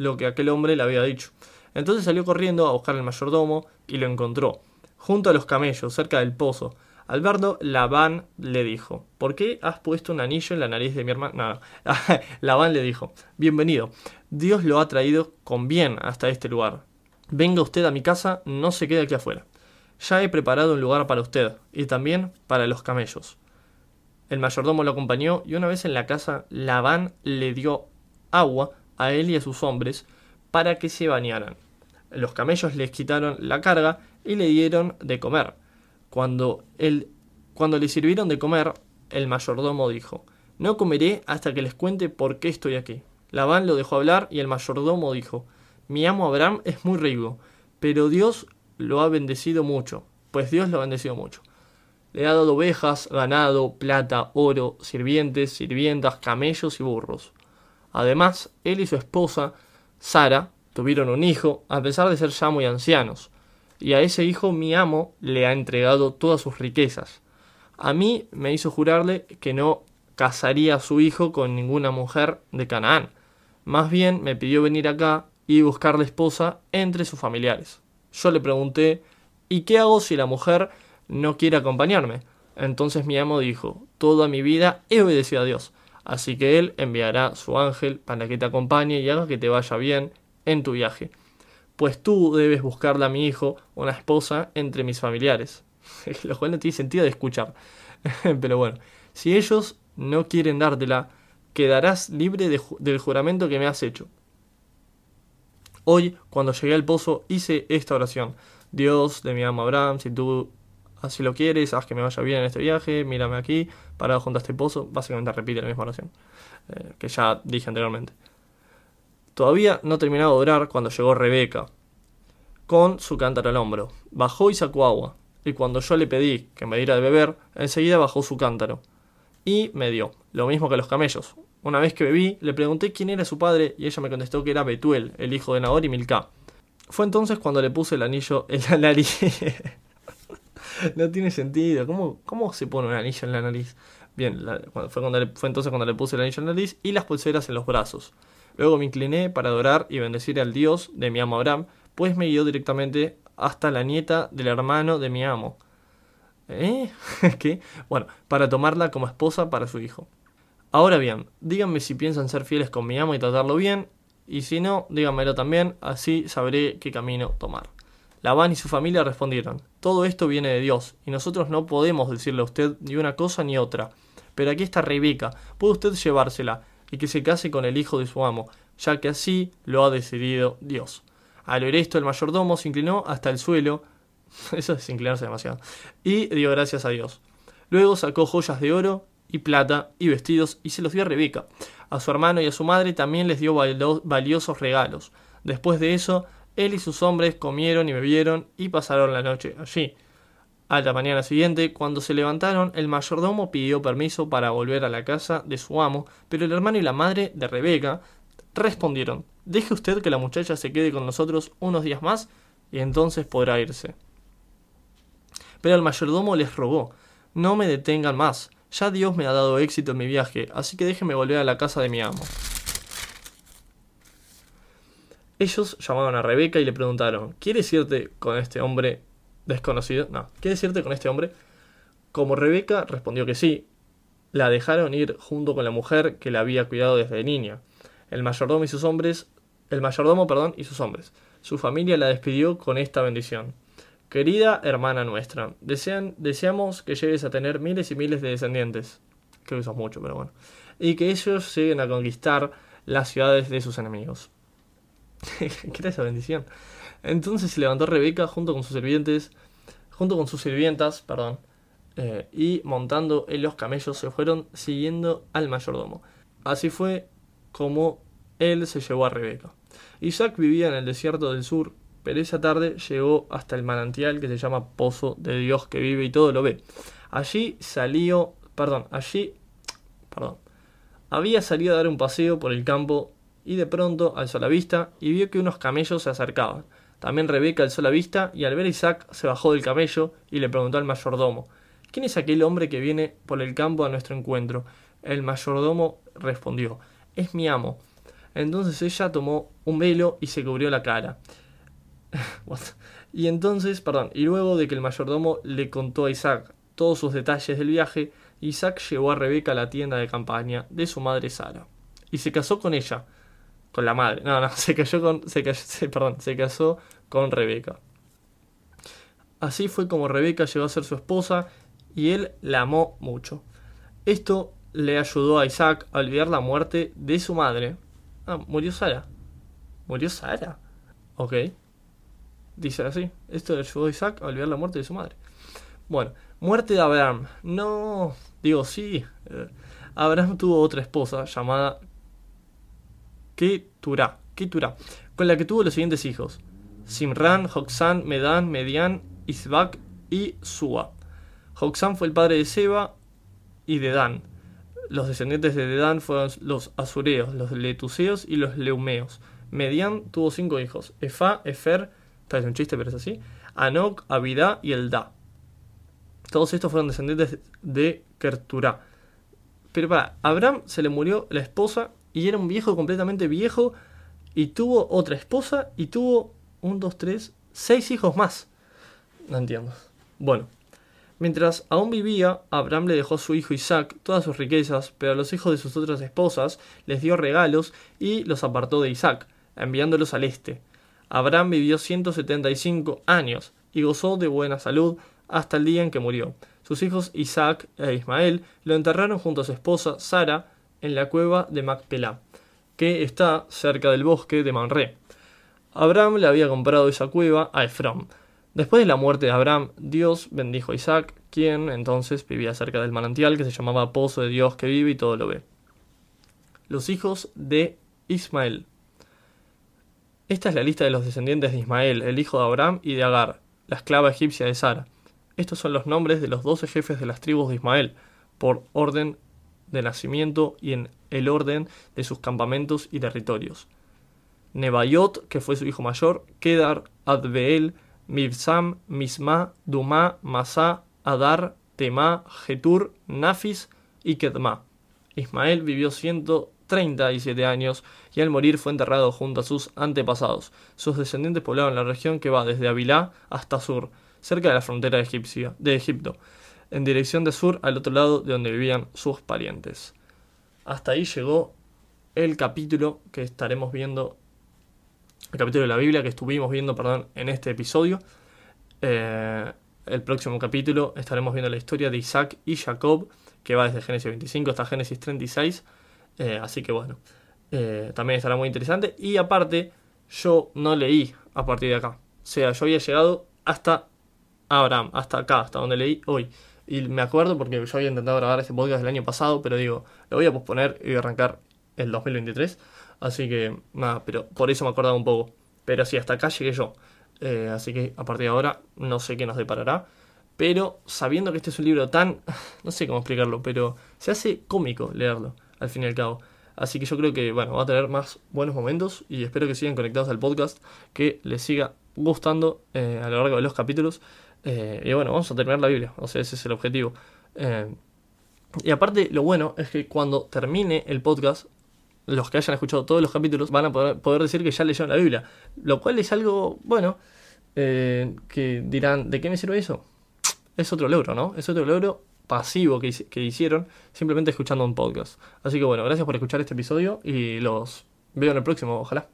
lo que aquel hombre le había dicho. Entonces salió corriendo a buscar al mayordomo y lo encontró junto a los camellos, cerca del pozo. Al verlo, Labán le dijo, ¿por qué has puesto un anillo en la nariz de mi hermano? No, *laughs* Labán le dijo, bienvenido, Dios lo ha traído con bien hasta este lugar. Venga usted a mi casa, no se quede aquí afuera. Ya he preparado un lugar para usted, y también para los camellos. El mayordomo lo acompañó, y una vez en la casa, Labán le dio agua a él y a sus hombres para que se bañaran. Los camellos les quitaron la carga y le dieron de comer. Cuando, él, cuando le sirvieron de comer, el mayordomo dijo, No comeré hasta que les cuente por qué estoy aquí. Labán lo dejó hablar y el mayordomo dijo, Mi amo Abraham es muy rico, pero Dios lo ha bendecido mucho, pues Dios lo ha bendecido mucho. Le ha dado ovejas, ganado, plata, oro, sirvientes, sirvientas, camellos y burros. Además, él y su esposa, Sara, tuvieron un hijo, a pesar de ser ya muy ancianos y a ese hijo mi amo le ha entregado todas sus riquezas. A mí me hizo jurarle que no casaría a su hijo con ninguna mujer de Canaán. Más bien me pidió venir acá y buscarle esposa entre sus familiares. Yo le pregunté, ¿y qué hago si la mujer no quiere acompañarme? Entonces mi amo dijo, toda mi vida he obedecido a Dios, así que él enviará su ángel para que te acompañe y haga que te vaya bien en tu viaje pues tú debes buscarle a mi hijo una esposa entre mis familiares. *laughs* Lo cual no tiene sentido de escuchar. *laughs* Pero bueno, si ellos no quieren dártela, quedarás libre del juramento que me has hecho. Hoy, cuando llegué al pozo, hice esta oración. Dios de mi amo Abraham, si tú así lo quieres, haz que me vaya bien en este viaje, mírame aquí, parado junto a este pozo. Básicamente repite la misma oración eh, que ya dije anteriormente. Todavía no terminaba de orar cuando llegó Rebeca, con su cántaro al hombro. Bajó y sacó agua, y cuando yo le pedí que me diera de beber, enseguida bajó su cántaro. Y me dio, lo mismo que los camellos. Una vez que bebí, le pregunté quién era su padre, y ella me contestó que era Betuel, el hijo de Nahor y Milcá. Fue entonces cuando le puse el anillo en la nariz. *laughs* *laughs* no tiene sentido. ¿Cómo, ¿Cómo se pone un anillo en la nariz? Bien, fue, cuando fue entonces cuando le puse el anillo en la nariz y las pulseras en los brazos. Luego me incliné para adorar y bendecir al Dios de mi amo Abraham, pues me guió directamente hasta la nieta del hermano de mi amo. ¿Eh? *laughs* ¿Qué? Bueno, para tomarla como esposa para su hijo. Ahora bien, díganme si piensan ser fieles con mi amo y tratarlo bien, y si no, díganmelo también, así sabré qué camino tomar. Labán y su familia respondieron, todo esto viene de Dios, y nosotros no podemos decirle a usted ni una cosa ni otra. Pero aquí está Rebeca, puede usted llevársela, y que se case con el hijo de su amo, ya que así lo ha decidido Dios. Al oír esto, el mayordomo se inclinó hasta el suelo, *laughs* eso es inclinarse demasiado, y dio gracias a Dios. Luego sacó joyas de oro y plata y vestidos y se los dio a Rebeca. A su hermano y a su madre también les dio valiosos regalos. Después de eso, él y sus hombres comieron y bebieron y pasaron la noche allí. A la mañana siguiente, cuando se levantaron, el mayordomo pidió permiso para volver a la casa de su amo, pero el hermano y la madre de Rebeca respondieron, deje usted que la muchacha se quede con nosotros unos días más y entonces podrá irse. Pero el mayordomo les rogó, no me detengan más, ya Dios me ha dado éxito en mi viaje, así que déjeme volver a la casa de mi amo. Ellos llamaron a Rebeca y le preguntaron, ¿quieres irte con este hombre desconocido. No, ¿qué decirte con este hombre? Como Rebeca respondió que sí, la dejaron ir junto con la mujer que la había cuidado desde niña. El mayordomo y sus hombres, el mayordomo, perdón, y sus hombres. Su familia la despidió con esta bendición. Querida hermana nuestra, deseamos que llegues a tener miles y miles de descendientes. Creo que eso es mucho, pero bueno. Y que ellos lleguen a conquistar las ciudades de sus enemigos. *laughs* ¿Qué era esa bendición? Entonces se levantó Rebeca junto con sus sirvientes, junto con sus sirvientas, perdón, eh, y montando en los camellos se fueron siguiendo al mayordomo. Así fue como él se llevó a Rebeca. Isaac vivía en el desierto del sur, pero esa tarde llegó hasta el manantial que se llama Pozo de Dios que vive y todo lo ve. Allí salió, perdón, allí, perdón, había salido a dar un paseo por el campo y de pronto alzó la vista y vio que unos camellos se acercaban. También Rebeca alzó la vista y al ver a Isaac se bajó del camello y le preguntó al mayordomo, ¿quién es aquel hombre que viene por el campo a nuestro encuentro? El mayordomo respondió, es mi amo. Entonces ella tomó un velo y se cubrió la cara. *laughs* y entonces, perdón, y luego de que el mayordomo le contó a Isaac todos sus detalles del viaje, Isaac llevó a Rebeca a la tienda de campaña de su madre Sara y se casó con ella, con la madre. No, no, *laughs* se cayó con, se, perdón, se casó con Rebeca. Así fue como Rebeca llegó a ser su esposa y él la amó mucho. Esto le ayudó a Isaac a olvidar la muerte de su madre. Ah, murió Sara. ¿Murió Sara? Ok. Dice así. Esto le ayudó a Isaac a olvidar la muerte de su madre. Bueno, muerte de Abraham. No, digo sí. Eh, Abraham tuvo otra esposa llamada Keturah, Keturah, con la que tuvo los siguientes hijos. Simran, Joxán, Medan, Median, Isbak y Sua. Joxán fue el padre de Seba y de Dan. Los descendientes de Dan fueron los azureos, los letuseos y los leumeos. Median tuvo cinco hijos: Efa, Efer, parece un chiste, pero es así. Anok, Abidá y Eldá. Todos estos fueron descendientes de Kerturá. Pero para, Abraham se le murió la esposa y era un viejo completamente viejo y tuvo otra esposa y tuvo un, dos, tres, seis hijos más. No entiendo. Bueno, Mientras aún vivía, Abraham le dejó a su hijo Isaac todas sus riquezas, pero a los hijos de sus otras esposas les dio regalos y los apartó de Isaac, enviándolos al este. Abraham vivió 175 años y gozó de buena salud hasta el día en que murió. Sus hijos Isaac e Ismael lo enterraron junto a su esposa Sara en la cueva de Macpelá, que está cerca del bosque de Manré. Abraham le había comprado esa cueva a Efrón, Después de la muerte de Abraham, Dios bendijo a Isaac, quien entonces vivía cerca del manantial que se llamaba Pozo de Dios que vive y todo lo ve. Los hijos de Ismael. Esta es la lista de los descendientes de Ismael, el hijo de Abraham y de Agar, la esclava egipcia de Sara. Estos son los nombres de los doce jefes de las tribus de Ismael, por orden de nacimiento y en el orden de sus campamentos y territorios. Nebayot, que fue su hijo mayor, Kedar, Adbeel, Mibsam, Misma, Duma, Masá, Adar, Tema, Getur, Nafis y Kedma. Ismael vivió 137 años y al morir fue enterrado junto a sus antepasados. Sus descendientes poblaron la región que va desde Avilá hasta Sur, cerca de la frontera egipcia, de Egipto, en dirección de Sur al otro lado de donde vivían sus parientes. Hasta ahí llegó el capítulo que estaremos viendo el capítulo de la Biblia que estuvimos viendo perdón, en este episodio. Eh, el próximo capítulo estaremos viendo la historia de Isaac y Jacob, que va desde Génesis 25 hasta Génesis 36. Eh, así que bueno, eh, también estará muy interesante. Y aparte, yo no leí a partir de acá. O sea, yo había llegado hasta Abraham, hasta acá, hasta donde leí hoy. Y me acuerdo porque yo había intentado grabar este podcast el año pasado, pero digo, lo voy a posponer y arrancar el 2023. Así que nada, pero por eso me acordaba un poco. Pero sí, hasta acá llegué yo. Eh, así que a partir de ahora no sé qué nos deparará. Pero sabiendo que este es un libro tan... *laughs* No sé cómo explicarlo, pero se hace cómico leerlo, al fin y al cabo. Así que yo creo que, bueno, va a tener más buenos momentos y espero que sigan conectados al podcast, que les siga gustando eh, a lo largo de los capítulos. Eh, y bueno, vamos a terminar la Biblia, o sea, ese es el objetivo. y aparte, lo bueno es que cuando termine el podcast, los que hayan escuchado todos los capítulos van a poder, decir que ya leyeron la Biblia. Lo cual es algo, bueno, eh, que dirán, ¿de qué me sirve eso? Es otro logro, ¿no? Es otro logro pasivo que, que hicieron simplemente escuchando un podcast. Así que bueno, gracias por escuchar este episodio y los veo en el próximo, ojalá.